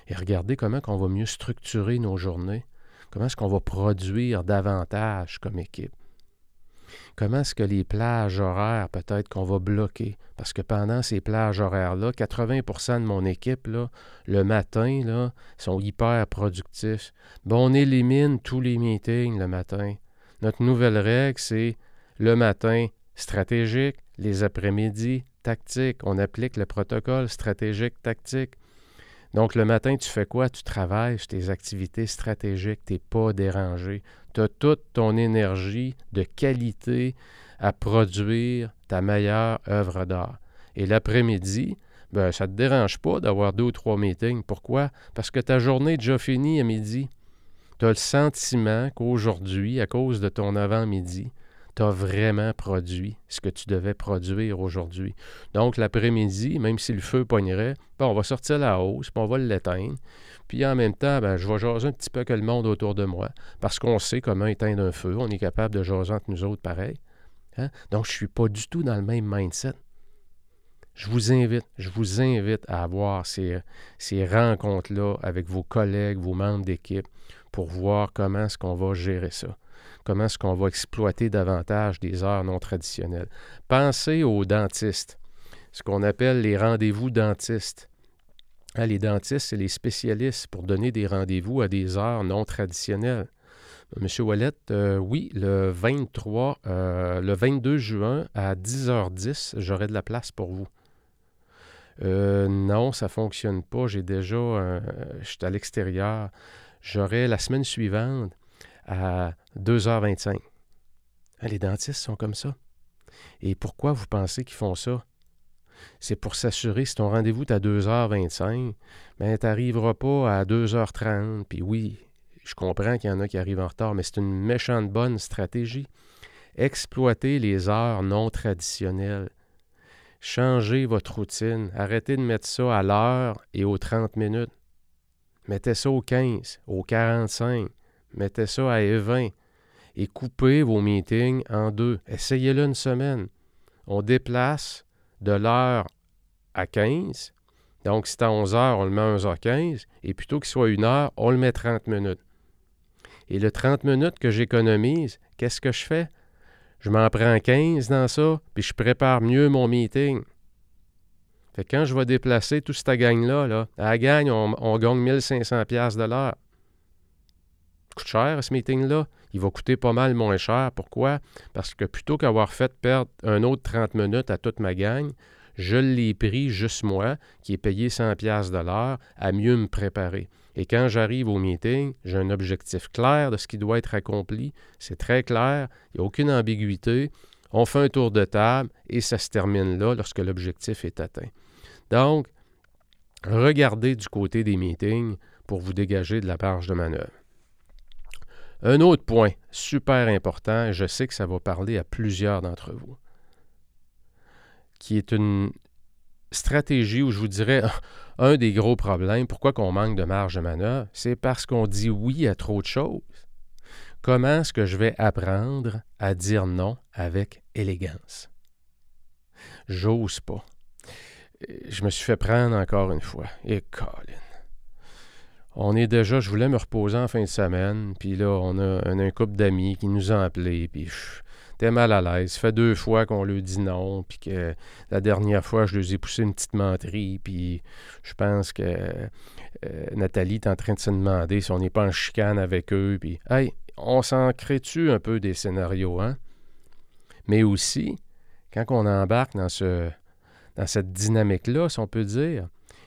et regarder comment on va mieux structurer nos journées, comment est-ce qu'on va produire davantage comme équipe. Comment est-ce que les plages horaires, peut-être qu'on va bloquer? Parce que pendant ces plages horaires-là, 80% de mon équipe, le matin, là, sont hyper productifs. Bon, on élimine tous les meetings le matin. Notre nouvelle règle, c'est le matin stratégique, les après-midi tactique. On applique le protocole stratégique tactique. Donc, le matin, tu fais quoi? Tu travailles sur tes activités stratégiques, tu n'es pas dérangé. Tu as toute ton énergie de qualité à produire ta meilleure œuvre d'art. Et l'après-midi, ben, ça ne te dérange pas d'avoir deux ou trois meetings. Pourquoi? Parce que ta journée est déjà finie à midi. Tu as le sentiment qu'aujourd'hui, à cause de ton avant-midi, tu as vraiment produit ce que tu devais produire aujourd'hui. Donc, l'après-midi, même si le feu pognerait, on va sortir la hausse, puis on va l'éteindre. Puis en même temps, ben, je vais jaser un petit peu que le monde autour de moi, parce qu'on sait comment éteindre un feu. On est capable de jaser entre nous autres pareil. Hein? Donc, je ne suis pas du tout dans le même mindset. Je vous invite, je vous invite à avoir ces, ces rencontres-là avec vos collègues, vos membres d'équipe, pour voir comment est-ce qu'on va gérer ça comment est-ce qu'on va exploiter davantage des heures non traditionnelles. Pensez aux dentistes, ce qu'on appelle les rendez-vous dentistes. Ah, les dentistes, c'est les spécialistes pour donner des rendez-vous à des heures non traditionnelles. Monsieur Wallet, euh, oui, le 23, euh, le 22 juin à 10h10, j'aurai de la place pour vous. Euh, non, ça ne fonctionne pas. J'ai déjà, je suis à l'extérieur. J'aurai la semaine suivante à 2h25. Ah, les dentistes sont comme ça. Et pourquoi vous pensez qu'ils font ça? C'est pour s'assurer, si ton rendez-vous est à 2h25, ben, tu n'arriveras pas à 2h30. Puis oui, je comprends qu'il y en a qui arrivent en retard, mais c'est une méchante bonne stratégie. Exploitez les heures non traditionnelles. Changez votre routine. Arrêtez de mettre ça à l'heure et aux 30 minutes. Mettez ça aux 15, aux 45 mettez ça à 20 et coupez vos meetings en deux. Essayez-le une semaine. On déplace de l'heure à 15. Donc, si c'est à 11 heures, on le met à 11h15. Et plutôt qu'il soit une heure, on le met 30 minutes. Et le 30 minutes que j'économise, qu'est-ce que je fais? Je m'en prends 15 dans ça, puis je prépare mieux mon meeting. Fait quand je vais déplacer toute cette gang-là, là, à la gagne, on, on gagne 1500$ de l'heure. Coûte cher, ce meeting-là. Il va coûter pas mal moins cher. Pourquoi? Parce que plutôt qu'avoir fait perdre un autre 30 minutes à toute ma gang, je l'ai pris juste moi, qui ai payé 100 pièces de l'heure, à mieux me préparer. Et quand j'arrive au meeting, j'ai un objectif clair de ce qui doit être accompli. C'est très clair, il n'y a aucune ambiguïté. On fait un tour de table et ça se termine là lorsque l'objectif est atteint. Donc, regardez du côté des meetings pour vous dégager de la marge de manœuvre. Un autre point super important, je sais que ça va parler à plusieurs d'entre vous, qui est une stratégie où je vous dirais un des gros problèmes, pourquoi qu'on manque de marge de manœuvre, c'est parce qu'on dit oui à trop de choses. Comment est-ce que je vais apprendre à dire non avec élégance? J'ose pas. Je me suis fait prendre encore une fois. Et Colin. On est déjà, je voulais me reposer en fin de semaine, puis là, on a un, couple d'amis qui nous ont appelés, puis t'es mal à l'aise. Ça fait deux fois qu'on lui dit non, puis que la dernière fois, je lui ai poussé une petite menterie, puis je pense que euh, Nathalie est en train de se demander si on n'est pas en chicane avec eux, puis hey, on s'en crée-tu un peu des scénarios, hein? Mais aussi, quand on embarque dans, ce, dans cette dynamique-là, si on peut dire,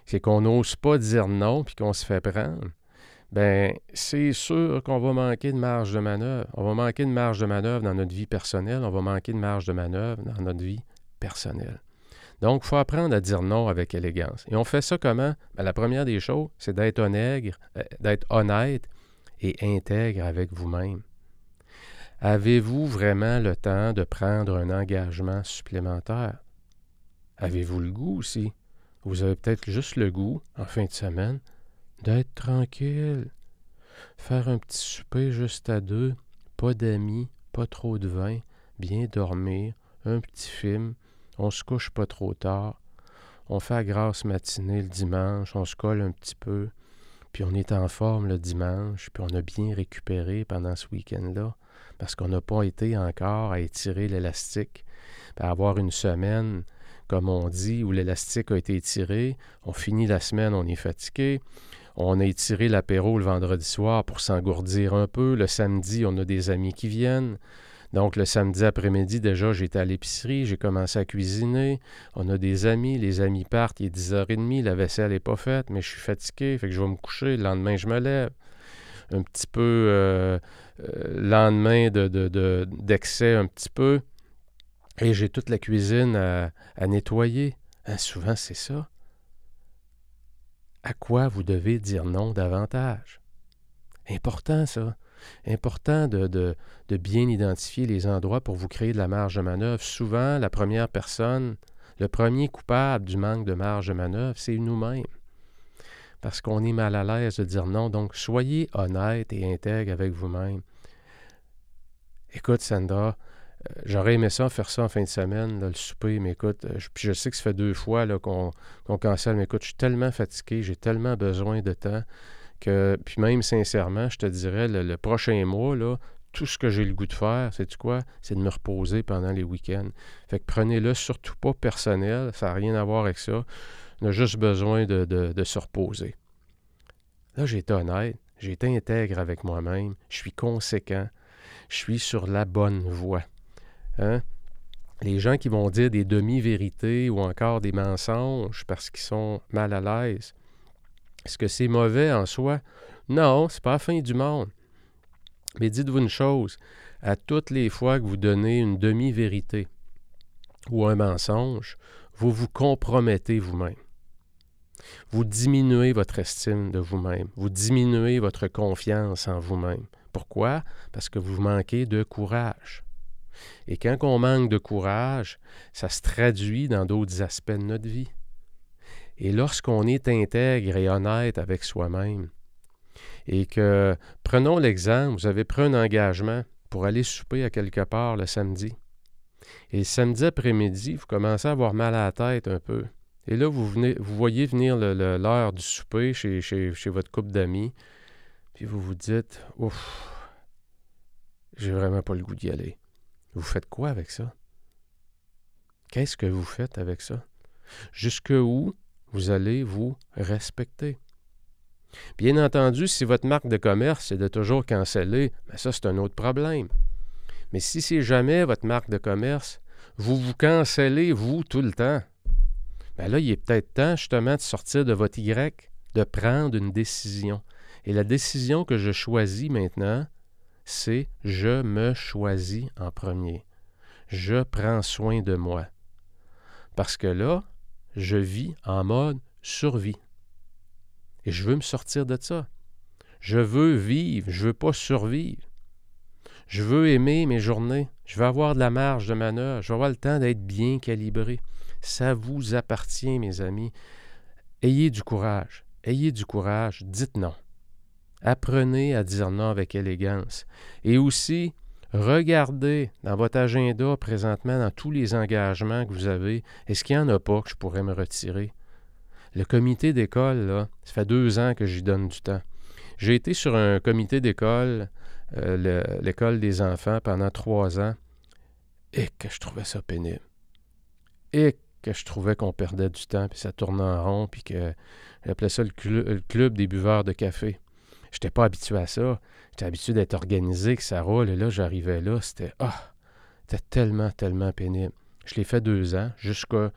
c'est qu'on n'ose pas dire non puis qu'on se fait prendre, ben c'est sûr qu'on va manquer de marge de manœuvre. On va manquer de marge de manœuvre dans notre vie personnelle, on va manquer de marge de manœuvre dans notre vie personnelle. Donc, il faut apprendre à dire non avec élégance. Et on fait ça comment? Ben, la première des choses, c'est euh, d'être honnête et intègre avec vous-même. Avez-vous vraiment le temps de prendre un engagement supplémentaire? Avez-vous le goût aussi? Vous avez peut-être juste le goût, en fin de semaine, d'être tranquille. Faire un petit souper juste à deux, pas d'amis, pas trop de vin, bien dormir, un petit film, on se couche pas trop tard, on fait la grasse matinée le dimanche, on se colle un petit peu, puis on est en forme le dimanche, puis on a bien récupéré pendant ce week-end-là, parce qu'on n'a pas été encore à étirer l'élastique, à avoir une semaine comme on dit, où l'élastique a été étiré. On finit la semaine, on est fatigué. On a étiré l'apéro le vendredi soir pour s'engourdir un peu. Le samedi, on a des amis qui viennent. Donc, le samedi après-midi, déjà, j'étais à l'épicerie, j'ai commencé à cuisiner. On a des amis, les amis partent, il est 10h30, la vaisselle n'est pas faite, mais je suis fatigué, fait que je vais me coucher. Le lendemain, je me lève. Un petit peu, euh, euh, lendemain d'excès, de, un petit peu. Et j'ai toute la cuisine à, nettoyer. Hein, souvent, c'est ça. À quoi vous devez dire non davantage? Important, ça. Important de, de, bien identifier les endroits pour vous créer de la marge de manœuvre. Souvent, la première personne, le premier coupable du manque de marge de manœuvre, c'est nous-mêmes. Parce qu'on est mal à l'aise de dire non. Donc, soyez honnête et intègre avec vous-même. Écoute, Sandra, j'aurais aimé ça, faire ça en fin de semaine, le souper, mais écoute, euh, puis je sais que ça fait deux fois qu'on cancelle, mais écoute, je suis tellement fatigué, j'ai tellement besoin de temps que, puis même sincèrement, je te dirais, le, prochain mois, là, tout ce que j'ai le goût de faire, c'est quoi? C'est de me reposer pendant les week-ends. Fait que prenez-le surtout pas personnel, ça n'a rien à voir avec ça. On a juste besoin de, de se reposer. Là, j'ai été honnête, j'ai été intègre avec moi-même, je suis conséquent, je suis sur la bonne voie. Hein? Les gens qui vont dire des demi-vérités ou encore des mensonges parce qu'ils sont mal à l'aise, est-ce que c'est mauvais en soi? Non, c'est pas la fin du monde. Mais dites-vous une chose, à toutes les fois que vous donnez une demi-vérité ou un mensonge, vous vous compromettez vous-même. Vous diminuez votre estime de vous-même. Vous diminuez votre confiance en vous-même. Pourquoi? Parce que vous manquez de courage. Et quand on manque de courage, ça se traduit dans d'autres aspects de notre vie. Et lorsqu'on est intègre et honnête avec soi-même, et que, prenons l'exemple, vous avez pris un engagement pour aller souper à quelque part le samedi. Et samedi après-midi, vous commencez à avoir mal à la tête un peu. Et là, vous, voyez venir l'heure du souper chez votre couple d'amis, puis vous vous dites, ouf, j'ai vraiment pas le goût d'y aller. Vous faites quoi avec ça? Qu'est-ce que vous faites avec ça? Jusque où vous allez vous respecter? Bien entendu, si votre marque de commerce est de toujours canceller, bien ça, c'est un autre problème. Mais si c'est jamais votre marque de commerce, vous vous cancellez, vous, tout le temps, bien là, il est peut-être temps, justement, de sortir de votre Y, de prendre une décision. Et la décision que je choisis maintenant, c'est je me choisis en premier. Je prends soin de moi. Parce que là, je vis en mode survie. Et je veux me sortir de ça. Je veux vivre, je veux pas survivre. Je veux aimer mes journées. Je veux avoir de la marge de manœuvre. Je veux avoir le temps d'être bien calibré. Ça vous appartient, mes amis. Ayez du courage. Ayez du courage. Dites non. Apprenez à dire non avec élégance. Et aussi, regardez dans votre agenda présentement, dans tous les engagements que vous avez, est-ce qu'il n'y en a pas que je pourrais me retirer? Le comité d'école, ça fait deux ans que j'y donne du temps. J'ai été sur un comité d'école, euh, l'école des enfants, pendant trois ans, et que je trouvais ça pénible. Et que je trouvais qu'on perdait du temps, puis ça tournait en rond, puis que j'appelais ça le, club des buveurs de café. Je n'étais pas habitué à ça. J'étais habitué d'être organisé, que ça roule, et là, j'arrivais là, c'était ah, c'était tellement, tellement pénible. Je l'ai fait deux ans, jusqu'à, euh,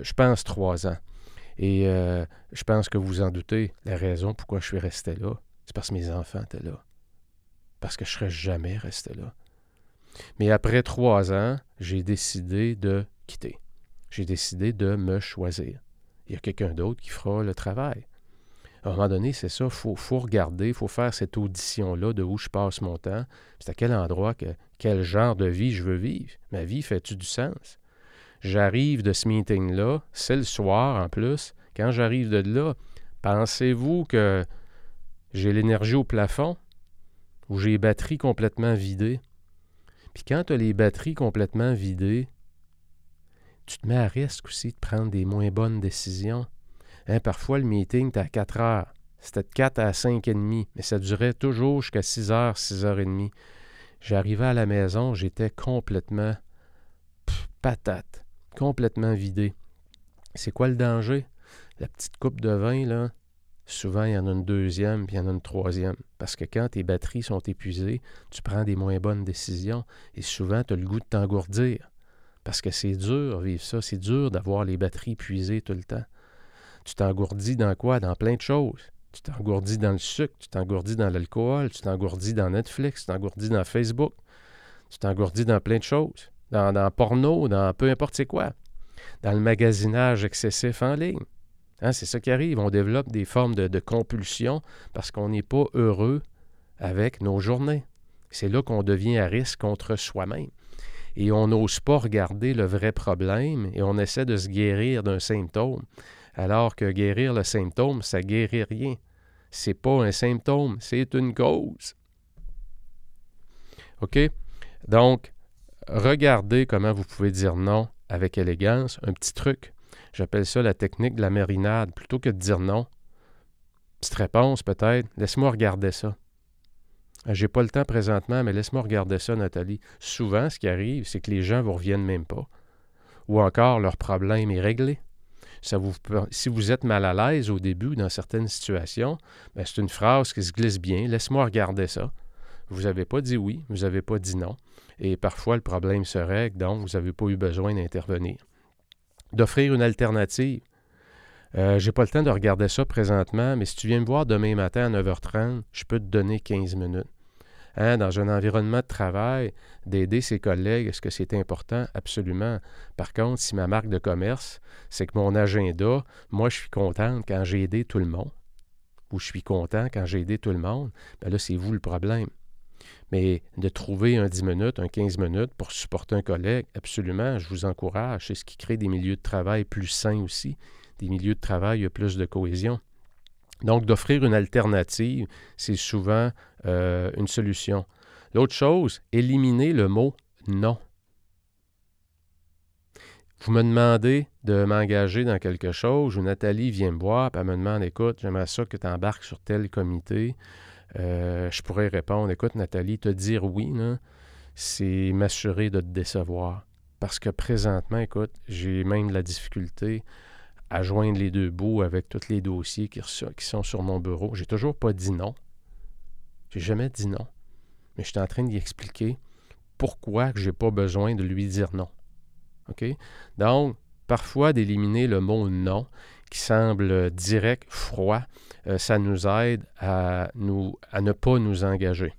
je pense, trois ans. Et euh, je pense que vous en doutez, la raison pourquoi je suis resté là, c'est parce que mes enfants étaient là. Parce que je serais jamais resté là. Mais après trois ans, j'ai décidé de quitter. J'ai décidé de me choisir. Il y a quelqu'un d'autre qui fera le travail. À un moment donné, c'est ça, il faut, regarder, il faut faire cette audition-là de où je passe mon temps, c'est à quel endroit, que, quel genre de vie je veux vivre. Ma vie fait-tu du sens? J'arrive de ce meeting-là, c'est le soir en plus. Quand j'arrive de là, pensez-vous que j'ai l'énergie au plafond? Ou j'ai les batteries complètement vidées? Puis quand tu as les batteries complètement vidées, tu te mets à risque aussi de prendre des moins bonnes décisions. Hein, parfois, le meeting, tu à 4 heures. C'était de 4 à 5 et demi, mais ça durait toujours jusqu'à 6 heures, 6 heures et demie. J'arrivais à la maison, j'étais complètement patate complètement vidé. C'est quoi le danger? La petite coupe de vin, là, souvent il y en a une deuxième, puis il y en a une troisième. Parce que quand tes batteries sont épuisées, tu prends des moins bonnes décisions et souvent tu as le goût de t'engourdir. Parce que c'est dur vivre ça, c'est dur d'avoir les batteries épuisées tout le temps. Tu t'engourdis dans quoi? Dans plein de choses. Tu t'engourdis dans le sucre, tu t'engourdis dans l'alcool, tu t'engourdis dans Netflix, tu t'engourdis dans Facebook, tu t'engourdis dans plein de choses dans, dans porno, dans peu importe c'est quoi, dans le magasinage excessif en ligne. Hein, c'est ça qui arrive. On développe des formes de, de compulsion parce qu'on n'est pas heureux avec nos journées. C'est là qu'on devient à risque contre soi-même. Et on n'ose pas regarder le vrai problème et on essaie de se guérir d'un symptôme. Alors que guérir le symptôme, ça guérit rien. C'est pas un symptôme, c'est une cause. OK? Donc, regardez comment vous pouvez dire non avec élégance. Un petit truc, j'appelle ça la technique de la marinade. Plutôt que de dire non, petite réponse peut-être, laisse-moi regarder ça. Euh, j'ai pas le temps présentement, mais laisse-moi regarder ça, Nathalie. Souvent, ce qui arrive, c'est que les gens ne vous reviennent même pas. Ou encore, leur problème est réglé. Si vous êtes mal à l'aise au début dans certaines situations, ben, c'est une phrase qui se glisse bien. Laisse-moi regarder ça. Vous n'avez pas dit oui, vous n'avez pas dit non. Et parfois, le problème se règle, donc vous n'avez pas eu besoin d'intervenir. D'offrir une alternative. Euh, Je n'ai pas le temps de regarder ça présentement, mais si tu viens me voir demain matin à 9h30, je peux te donner 15 minutes. Hein, dans un environnement de travail, d'aider ses collègues, est-ce que c'est important? Absolument. Par contre, si ma marque de commerce, c'est que mon agenda, moi, je suis contente quand j'ai aidé tout le monde, ou je suis content quand j'ai aidé tout le monde, bien là, c'est vous le problème. Mais de trouver un 10 minutes, un 15 minutes pour supporter un collègue, absolument, je vous encourage. C'est ce qui crée des milieux de travail plus sains aussi. Des milieux de travail, plus de cohésion. Donc, d'offrir une alternative, c'est souvent euh, une solution. L'autre chose, éliminer le mot non. Vous me demandez de m'engager dans quelque chose, ou Nathalie vient me voir, et elle me demande Écoute, j'aimerais ça que tu embarques sur tel comité. Euh, je pourrais répondre Écoute, Nathalie, te dire oui, c'est m'assurer de te décevoir. Parce que présentement, écoute, j'ai même de la difficulté à joindre les deux bouts avec tous les dossiers qui, sont sur mon bureau. J'ai toujours pas dit non. J'ai jamais dit non. Mais je suis en train d'y expliquer pourquoi je n'ai pas besoin de lui dire non. Donc, parfois, d'éliminer le mot non, qui semble direct, froid, euh, ça nous aide à, nous, à ne pas nous engager.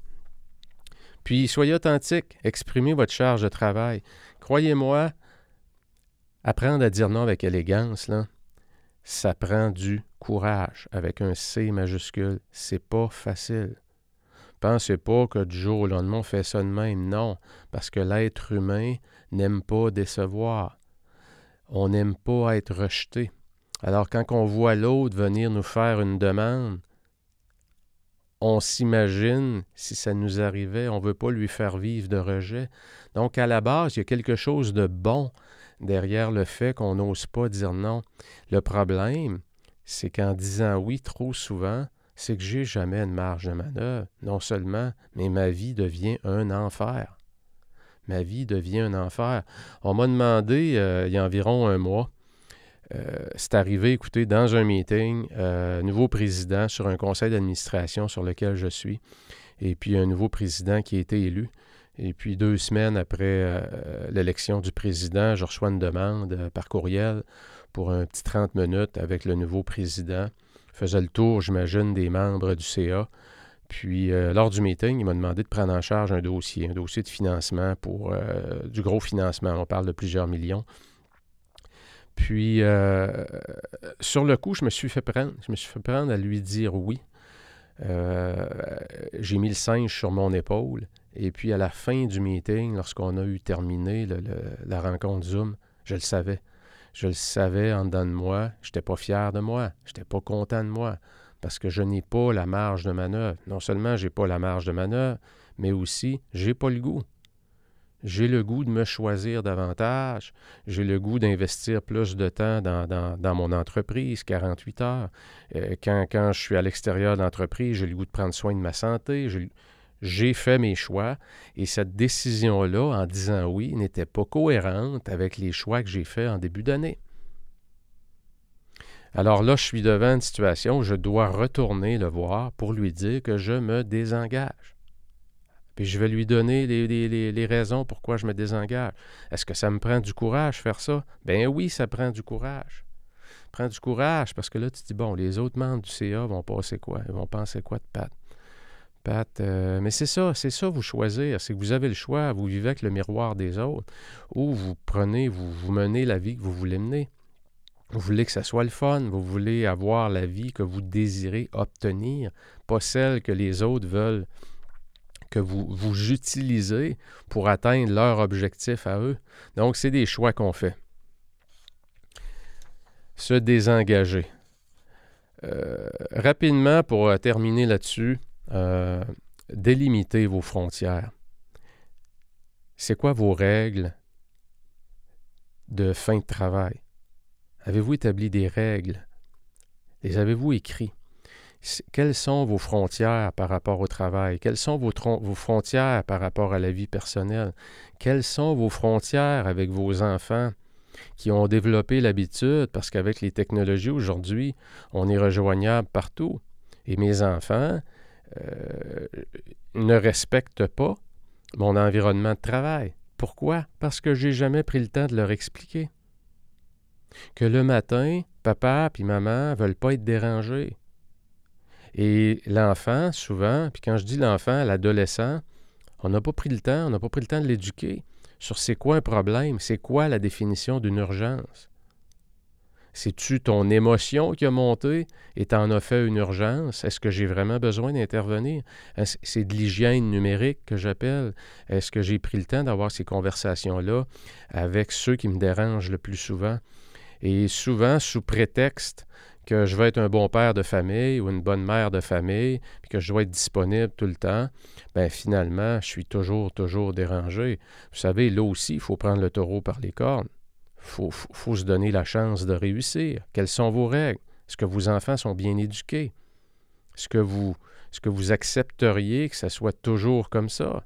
Puis, soyez authentique, exprimez votre charge de travail. Croyez-moi, apprendre à dire non avec élégance, là, ça prend du courage avec un C majuscule. C'est pas facile. Pensez pas que du jour au lendemain, on fait ça de même. Non, parce que l'être humain n'aime pas décevoir. On n'aime pas être rejeté. Alors quand on voit l'autre venir nous faire une demande, on s'imagine si ça nous arrivait, on ne veut pas lui faire vivre de rejet. Donc à la base, il y a quelque chose de bon derrière le fait qu'on n'ose pas dire non. Le problème, c'est qu'en disant oui trop souvent, c'est que j'ai jamais de marge de manœuvre. Non seulement, mais ma vie devient un enfer. Ma vie devient un enfer. On m'a demandé euh, il y a environ un mois, euh, c'est arrivé, écoutez, dans un meeting, euh, nouveau président sur un conseil d'administration sur lequel je suis, et puis un nouveau président qui a été élu. Et puis deux semaines après l'élection du président, je reçois une demande par courriel pour un petit 30 minutes avec le nouveau président faisait le tour, j'imagine, des membres du CA. Puis, euh, lors du meeting, il m'a demandé de prendre en charge un dossier, un dossier de financement pour euh, du gros financement. On parle de plusieurs millions. Puis, euh, sur le coup, je me suis fait prendre. Je me suis fait prendre à lui dire oui. J'ai mis le singe sur mon épaule. Et puis, à la fin du meeting, lorsqu'on a eu terminé la rencontre Zoom, je le savais. Je le savais en dedans de moi, je n'étais pas fier de moi, je n'étais pas content de moi, parce que je n'ai pas la marge de manœuvre. Non seulement je n'ai pas la marge de manœuvre, mais aussi j'ai pas le goût. J'ai le goût de me choisir davantage. J'ai le goût d'investir plus de temps dans, mon entreprise, 48 heures. Euh, quand, je suis à l'extérieur de l'entreprise, j'ai le goût de prendre soin de ma santé. J'ai fait mes choix et cette décision-là, en disant oui, n'était pas cohérente avec les choix que j'ai faits en début d'année. Alors là, je suis devant une situation où je dois retourner le voir pour lui dire que je me désengage. Puis je vais lui donner les, raisons pourquoi je me désengage. Est-ce que ça me prend du courage faire ça? Ben oui, ça prend du courage. Prends du courage parce que là, tu te dis, bon, les autres membres du CA vont passer quoi? Ils vont penser quoi de Pat? Pat, euh, mais c'est ça, c'est ça vous choisir. C'est que vous avez le choix, vous vivez avec le miroir des autres, ou vous prenez, vous, vous menez la vie que vous voulez mener. Vous voulez que ça soit le fun, vous voulez avoir la vie que vous désirez obtenir, pas celle que les autres veulent que vous, vous utilisez pour atteindre leur objectif à eux. Donc, c'est des choix qu'on fait. Se désengager. Euh, rapidement, pour terminer là-dessus, euh, délimiter vos frontières. C'est quoi vos règles de fin de travail? Avez-vous établi des règles? Les avez-vous écrits? Quelles sont vos frontières par rapport au travail? Quelles sont vos, vos, frontières par rapport à la vie personnelle? Quelles sont vos frontières avec vos enfants qui ont développé l'habitude, parce qu'avec les technologies aujourd'hui, on est rejoignable partout. Et mes enfants, ne respectent pas mon environnement de travail. Pourquoi? Parce que j'ai jamais pris le temps de leur expliquer. Que le matin, papa et maman veulent pas être dérangés. Et l'enfant, souvent, puis quand je dis l'enfant, l'adolescent, on n'a pas pris le temps, on n'a pas pris le temps de l'éduquer sur c'est quoi un problème, c'est quoi la définition d'une urgence. C'est-tu ton émotion qui a monté et t'en as fait une urgence? Est-ce que j'ai vraiment besoin d'intervenir? C'est de l'hygiène numérique que j'appelle. Est-ce que j'ai pris le temps d'avoir ces conversations-là avec ceux qui me dérangent le plus souvent? Et souvent, sous prétexte que je veux être un bon père de famille ou une bonne mère de famille, puis que je dois être disponible tout le temps, ben finalement, je suis toujours, toujours dérangé. Vous savez, là aussi, il faut prendre le taureau par les cornes faut, faut, se donner la chance de réussir. Quelles sont vos règles? Est-ce que vos enfants sont bien éduqués? Est-ce que vous, accepteriez que ça soit toujours comme ça?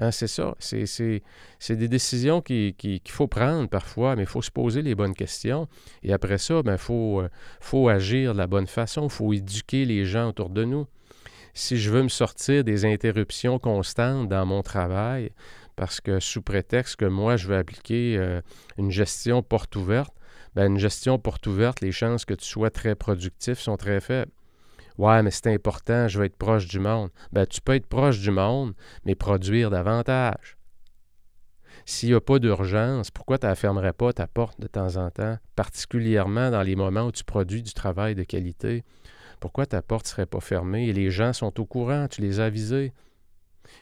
Hein, c'est ça. C'est des décisions qu'il faut prendre parfois, mais il faut se poser les bonnes questions. Et après ça, il ben, euh, faut agir de la bonne façon. Il faut éduquer les gens autour de nous. Si je veux me sortir des interruptions constantes dans mon travail, parce que sous prétexte que moi, je veux appliquer euh, une gestion porte ouverte, ben, une gestion porte ouverte, les chances que tu sois très productif sont très faibles. Ouais, mais c'est important, je veux être proche du monde. Ben, tu peux être proche du monde, mais produire davantage. S'il n'y a pas d'urgence, pourquoi tu fermerais pas ta porte de temps en temps, particulièrement dans les moments où tu produis du travail de qualité? Pourquoi ta porte ne serait pas fermée et les gens sont au courant, tu les as avisés?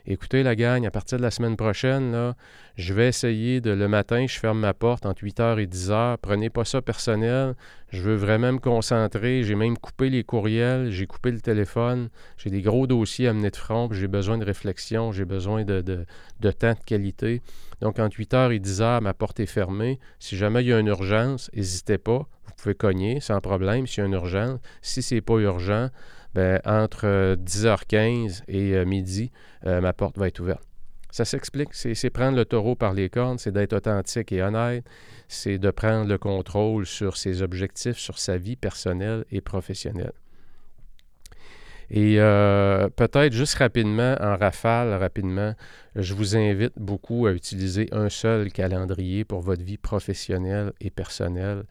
Écoutez, la gang, à partir de la semaine prochaine, je vais essayer de le matin, je ferme ma porte entre 8h et 10h. Prenez pas ça personnel. Je veux vraiment me concentrer. J'ai même coupé les courriels, j'ai coupé le téléphone. J'ai des gros dossiers à mener de front. J'ai besoin de réflexion, j'ai besoin de, de, temps de qualité. Donc, entre 8h et 10h, ma porte est fermée. Si jamais il y a une urgence, n'hésitez pas. Vous pouvez cogner sans problème s'il y a une urgence. Si ce n'est pas urgent, ben, entre 10h15 euh, et euh, midi, euh, ma porte va être ouverte. Ça s'explique. C'est prendre le taureau par les cornes, c'est d'être authentique et honnête, c'est de prendre le contrôle sur ses objectifs, sur sa vie personnelle et professionnelle. Et peut-être juste rapidement, en rafale, rapidement, je vous invite beaucoup à utiliser un seul calendrier pour votre vie professionnelle et personnelle.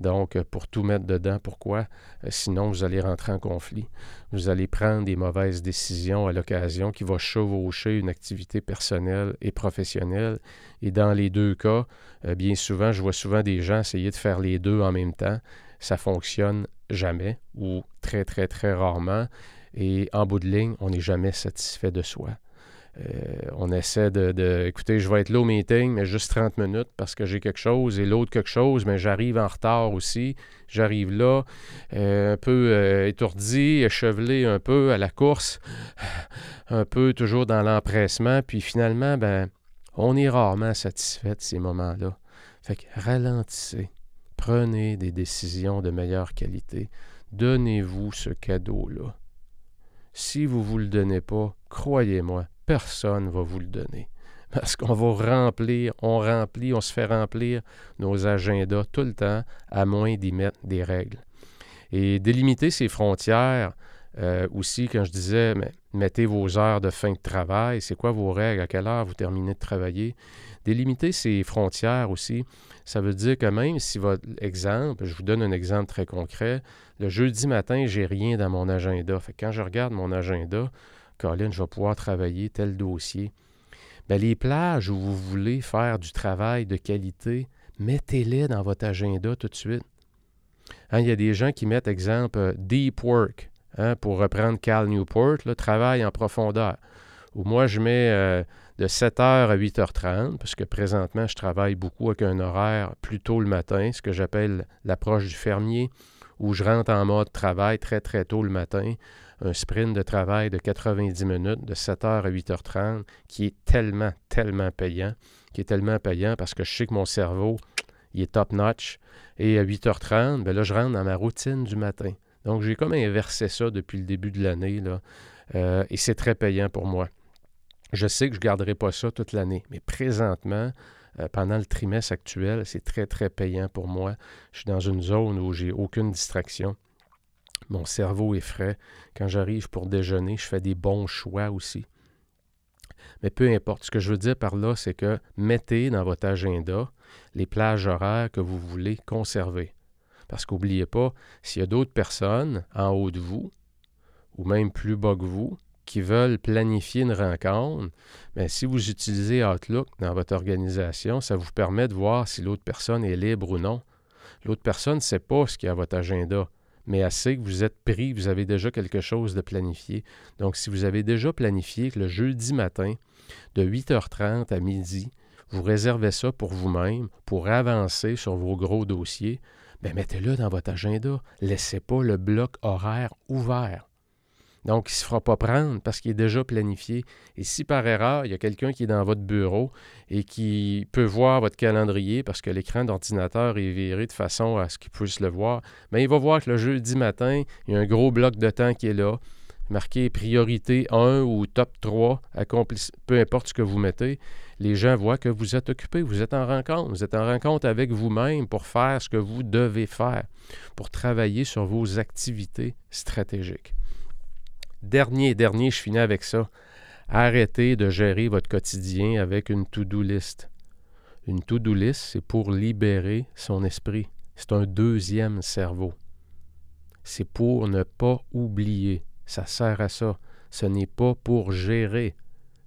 Donc, euh, pour tout mettre dedans, pourquoi? Euh, sinon, vous allez rentrer en conflit. Vous allez prendre des mauvaises décisions à l'occasion qui vont chevaucher une activité personnelle et professionnelle. Et dans les deux cas, euh, bien souvent, je vois souvent des gens essayer de faire les deux en même temps. Ça fonctionne jamais ou très, très, très rarement. Et en bout de ligne, on n'est jamais satisfait de soi. Euh, on essaie de, écoutez, je vais être là au meeting, mais juste 30 minutes parce que j'ai quelque chose et l'autre quelque chose, mais j'arrive en retard aussi. J'arrive là, euh, un peu euh, étourdi, échevelé un peu à la course, un peu toujours dans l'empressement, puis finalement, ben, on est rarement satisfait de ces moments-là. Fait que ralentissez, prenez des décisions de meilleure qualité, donnez-vous ce cadeau-là. Si vous ne vous le donnez pas, croyez-moi, personne ne va vous le donner. Parce qu'on va remplir, on remplit, on se fait remplir nos agendas tout le temps, à moins d'y mettre des règles. Et délimiter ces frontières, euh, aussi, quand je disais, mettez vos heures de fin de travail, c'est quoi vos règles, à quelle heure vous terminez de travailler? Délimiter ces frontières aussi, ça veut dire que même si votre exemple, je vous donne un exemple très concret, le jeudi matin, j'ai rien dans mon agenda. Fait quand je regarde mon agenda, Colin, je vais pouvoir travailler tel dossier. Bien, les plages où vous voulez faire du travail de qualité, mettez-les dans votre agenda tout de suite. Hein, il y a des gens qui mettent, exemple, deep work, hein, pour reprendre Cal Newport, le travail en profondeur. Ou moi, je mets euh, de 7h à 8h30, parce que présentement, je travaille beaucoup avec un horaire plus tôt le matin, ce que j'appelle l'approche du fermier, où je rentre en mode travail très, très tôt le matin un sprint de travail de 90 minutes, de 7h à 8h30, qui est tellement, tellement payant, qui est tellement payant parce que je sais que mon cerveau, il est top-notch. Et à 8h30, ben là, je rentre dans ma routine du matin. Donc, j'ai comme inversé ça depuis le début de l'année, euh, et c'est très payant pour moi. Je sais que je ne garderai pas ça toute l'année, mais présentement, euh, pendant le trimestre actuel, c'est très, très payant pour moi. Je suis dans une zone où j'ai aucune distraction. Mon cerveau est frais. Quand j'arrive pour déjeuner, je fais des bons choix aussi. Mais peu importe, ce que je veux dire par là, c'est que mettez dans votre agenda les plages horaires que vous voulez conserver. Parce qu'oubliez pas, s'il y a d'autres personnes en haut de vous, ou même plus bas que vous, qui veulent planifier une rencontre, bien, si vous utilisez Outlook dans votre organisation, ça vous permet de voir si l'autre personne est libre ou non. L'autre personne ne sait pas ce qu'il y a à votre agenda mais assez que vous êtes pris, vous avez déjà quelque chose de planifié. Donc, si vous avez déjà planifié que le jeudi matin, de 8h30 à midi, vous réservez ça pour vous-même, pour avancer sur vos gros dossiers, bien, mettez-le dans votre agenda. Laissez pas le bloc horaire ouvert. Donc, il ne se fera pas prendre parce qu'il est déjà planifié. Et si par erreur, il y a quelqu'un qui est dans votre bureau et qui peut voir votre calendrier parce que l'écran d'ordinateur est viré de façon à ce qu'il puisse le voir, bien, il va voir que le jeudi matin, il y a un gros bloc de temps qui est là. marquez priorité 1 ou top 3, peu importe ce que vous mettez, les gens voient que vous êtes occupé, vous êtes en rencontre, vous êtes en rencontre avec vous-même pour faire ce que vous devez faire, pour travailler sur vos activités stratégiques. Dernier, dernier, je finis avec ça. Arrêtez de gérer votre quotidien avec une to-do list. Une to-do list, c'est pour libérer son esprit. C'est un deuxième cerveau. C'est pour ne pas oublier. Ça sert à ça. Ce n'est pas pour gérer.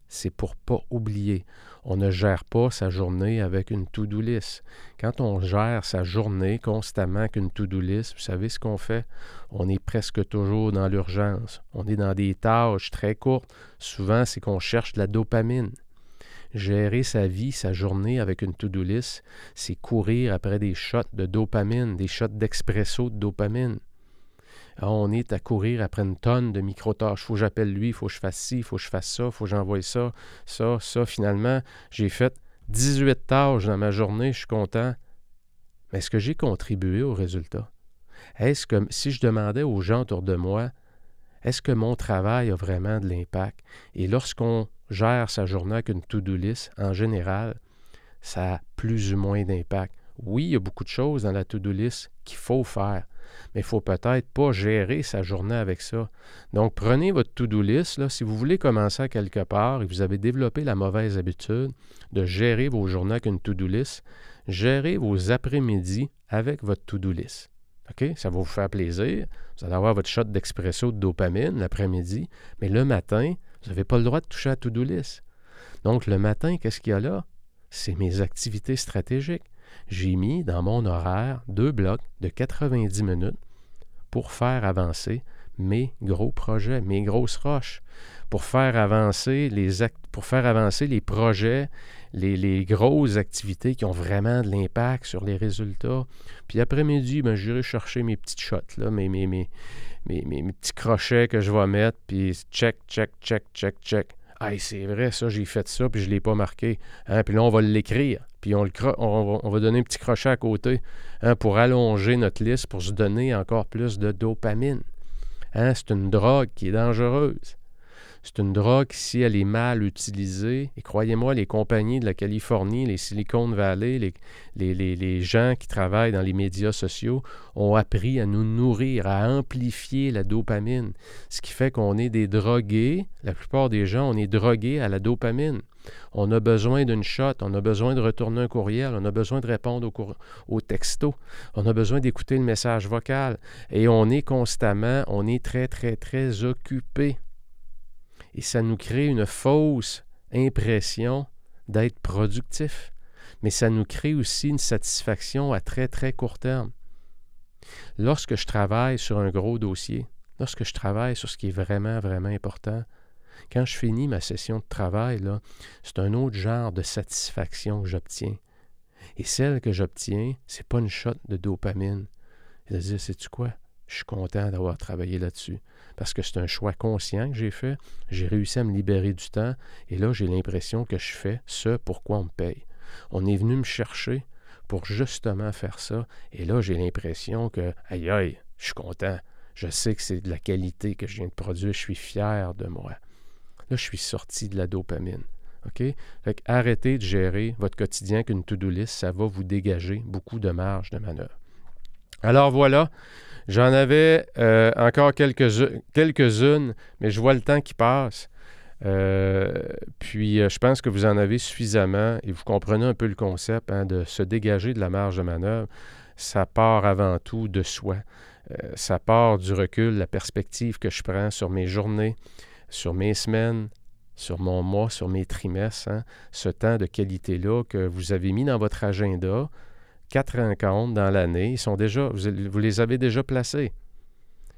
C'est pour pas oublier. On ne gère pas sa journée avec une to-do. Quand on gère sa journée constamment avec une to-do list, vous savez ce qu'on fait? On est presque toujours dans l'urgence. On est dans des tâches très courtes. Souvent, c'est qu'on cherche de la dopamine. Gérer sa vie, sa journée avec une to-do list, c'est courir après des shots de dopamine, des shots d'expresso de dopamine. Ah, on est à courir après une tonne de micro-tâches. Faut que j'appelle lui, il faut que je fasse ci, il faut que je fasse ça, il faut que j'envoie ça, ça, ça. Finalement, j'ai fait 18 tâches dans ma journée, je suis content. Mais est-ce que j'ai contribué au résultat? Est-ce que si je demandais aux gens autour de moi, est-ce que mon travail a vraiment de l'impact? Et lorsqu'on gère sa journée avec une to-do list, en général, ça a plus ou moins d'impact. Oui, il y a beaucoup de choses dans la to-do list qu'il faut faire, mais il faut peut-être pas gérer sa journée avec ça. Donc, prenez votre to-do list. Là, si vous voulez commencer quelque part et vous avez développé la mauvaise habitude de gérer vos journées avec une to-do list, gérez vos après-midi avec votre to-do list. OK? Ça va vous faire plaisir. Vous allez avoir votre shot d'expresso de dopamine l'après-midi, mais le matin, vous n'avez pas le droit de toucher à to-do list. Donc, le matin, qu'est-ce qu'il y a là? C'est mes activités stratégiques. J'ai mis dans mon horaire deux blocs de 90 minutes pour faire avancer mes gros projets, mes grosses roches, pour faire avancer les, projets, les, grosses activités qui ont vraiment de l'impact sur les résultats. Puis après-midi, ben, j'irai chercher mes petites shots, là, mes, mes, mes, mes, petits crochets que je vais mettre, puis check, check, check, check, check. C'est vrai, ça, j'ai fait ça, puis je ne l'ai pas marqué. Hein, puis là, on va l'écrire, puis on, le on, va, donner un petit crochet à côté hein, pour allonger notre liste, pour se donner encore plus de dopamine. Hein, c'est une drogue qui est dangereuse. C'est une drogue, si elle est mal utilisée, et croyez-moi, les compagnies de la Californie, les Silicon Valley, les, les, gens qui travaillent dans les médias sociaux ont appris à nous nourrir, à amplifier la dopamine. Ce qui fait qu'on est des drogués, la plupart des gens, on est drogués à la dopamine. On a besoin d'une shot, on a besoin de retourner un courriel, on a besoin de répondre au, texto, on a besoin d'écouter le message vocal. Et on est constamment, on est très, très, très occupé et ça nous crée une fausse impression d'être productif. Mais ça nous crée aussi une satisfaction à très, très court terme. Lorsque je travaille sur un gros dossier, lorsque je travaille sur ce qui est vraiment, vraiment important, quand je finis ma session de travail, c'est un autre genre de satisfaction que j'obtiens. Et celle que j'obtiens, c'est pas une shot de dopamine. C'est-à-dire, sais-tu quoi? Je suis content d'avoir travaillé là-dessus parce que c'est un choix conscient que j'ai fait. J'ai réussi à me libérer du temps et là, j'ai l'impression que je fais ce pour quoi on me paye. On est venu me chercher pour justement faire ça et là, j'ai l'impression que, aïe aïe, je suis content. Je sais que c'est de la qualité que je viens de produire. Je suis fier de moi. Là, je suis sorti de la dopamine. OK? Fait arrêtez de gérer votre quotidien qu'une to-do list, ça va vous dégager beaucoup de marge de manœuvre. Alors voilà, J'en avais euh, encore quelques-unes, mais je vois le temps qui passe. Euh, puis euh, je pense que vous en avez suffisamment et vous comprenez un peu le concept hein, de se dégager de la marge de manœuvre. Ça part avant tout de soi. ça part du recul, la perspective que je prends sur mes journées, sur mes semaines, sur mon mois, sur mes trimestres. Hein. ce temps de qualité-là que vous avez mis dans votre agenda, quatre rencontres dans l'année. Vous, les avez déjà placés.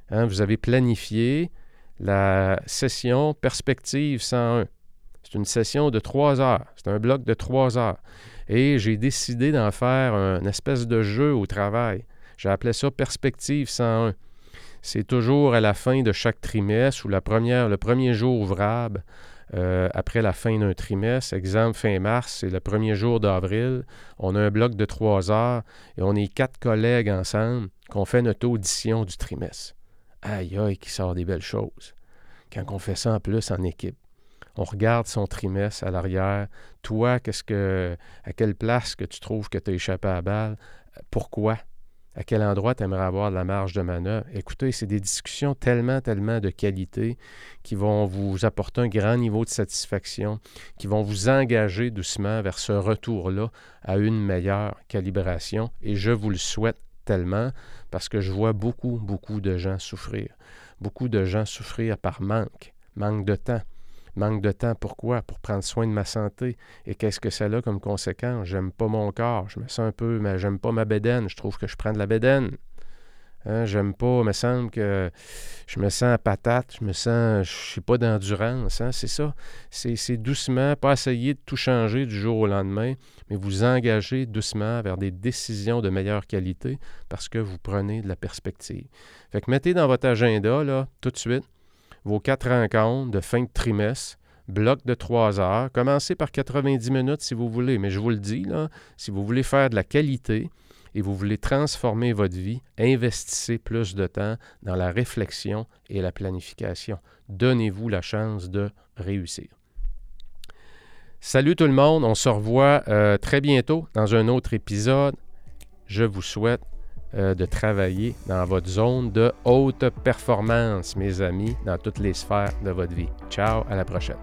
Hein, vous avez planifié la session Perspective 101. C'est une session de trois heures. C'est un bloc de trois heures. Et j'ai décidé d'en faire une espèce de jeu au travail. J'ai appelé ça Perspective 101. C'est toujours à la fin de chaque trimestre ou la première, le premier jour ouvrable euh, après la fin d'un trimestre. Exemple, fin mars, c'est le premier jour d'avril. On a un bloc de trois heures et on est quatre collègues ensemble qu'on fait notre audition du trimestre. Aïe, aïe, qui sort des belles choses. quand on fait ça en plus en équipe. On regarde son trimestre à l'arrière. Toi, qu'est-ce que, à quelle place que tu trouves que tu as échappé à la balle? Pourquoi? À quel endroit tu aimerais avoir de la marge de manœuvre? Écoutez, c'est des discussions tellement, tellement de qualité qui vont vous apporter un grand niveau de satisfaction, qui vont vous engager doucement vers ce retour-là à une meilleure calibration. Et je vous le souhaite tellement parce que je vois beaucoup, beaucoup de gens souffrir. Beaucoup de gens souffrir par manque, manque de temps. Manque de temps, pourquoi? Pour prendre soin de ma santé. Et qu'est-ce que ça a comme conséquence? J'aime pas mon corps, je me sens un peu, mais j'aime pas ma bédaine, je trouve que je prends de la bédaine. Hein, j'aime pas, il me semble que je me sens patate, je me sens, je suis pas d'endurance, hein, c'est ça. C'est doucement, pas essayer de tout changer du jour au lendemain, mais vous engager doucement vers des décisions de meilleure qualité parce que vous prenez de la perspective. Fait que mettez dans votre agenda, là, tout de suite, vos quatre rencontres de fin de trimestre, bloc de trois heures. Commencez par 90 minutes si vous voulez, mais je vous le dis, si vous voulez faire de la qualité et vous voulez transformer votre vie, investissez plus de temps dans la réflexion et la planification. Donnez-vous la chance de réussir. Salut tout le monde, on se revoit euh, très bientôt dans un autre épisode. Je vous souhaite euh, de travailler dans votre zone de haute performance, mes amis, dans toutes les sphères de votre vie. Ciao, à la prochaine.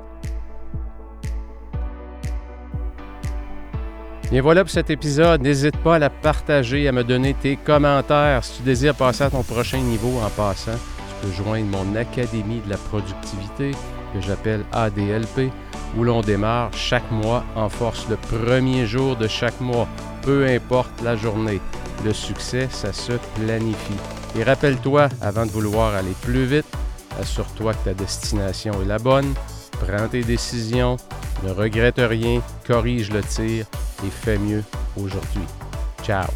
Bien voilà pour cet épisode. N'hésite pas à la partager, à me donner tes commentaires. Si tu désires passer à ton prochain niveau en passant, tu peux joindre mon Académie de la productivité que j'appelle ADLP, où l'on démarre chaque mois en force le premier jour de chaque mois, peu importe la journée. Le succès, ça se planifie. Et rappelle-toi, avant de vouloir aller plus vite, assure-toi que ta destination est la bonne, prends tes décisions, ne regrette rien, corrige le tir et fais mieux aujourd'hui. Ciao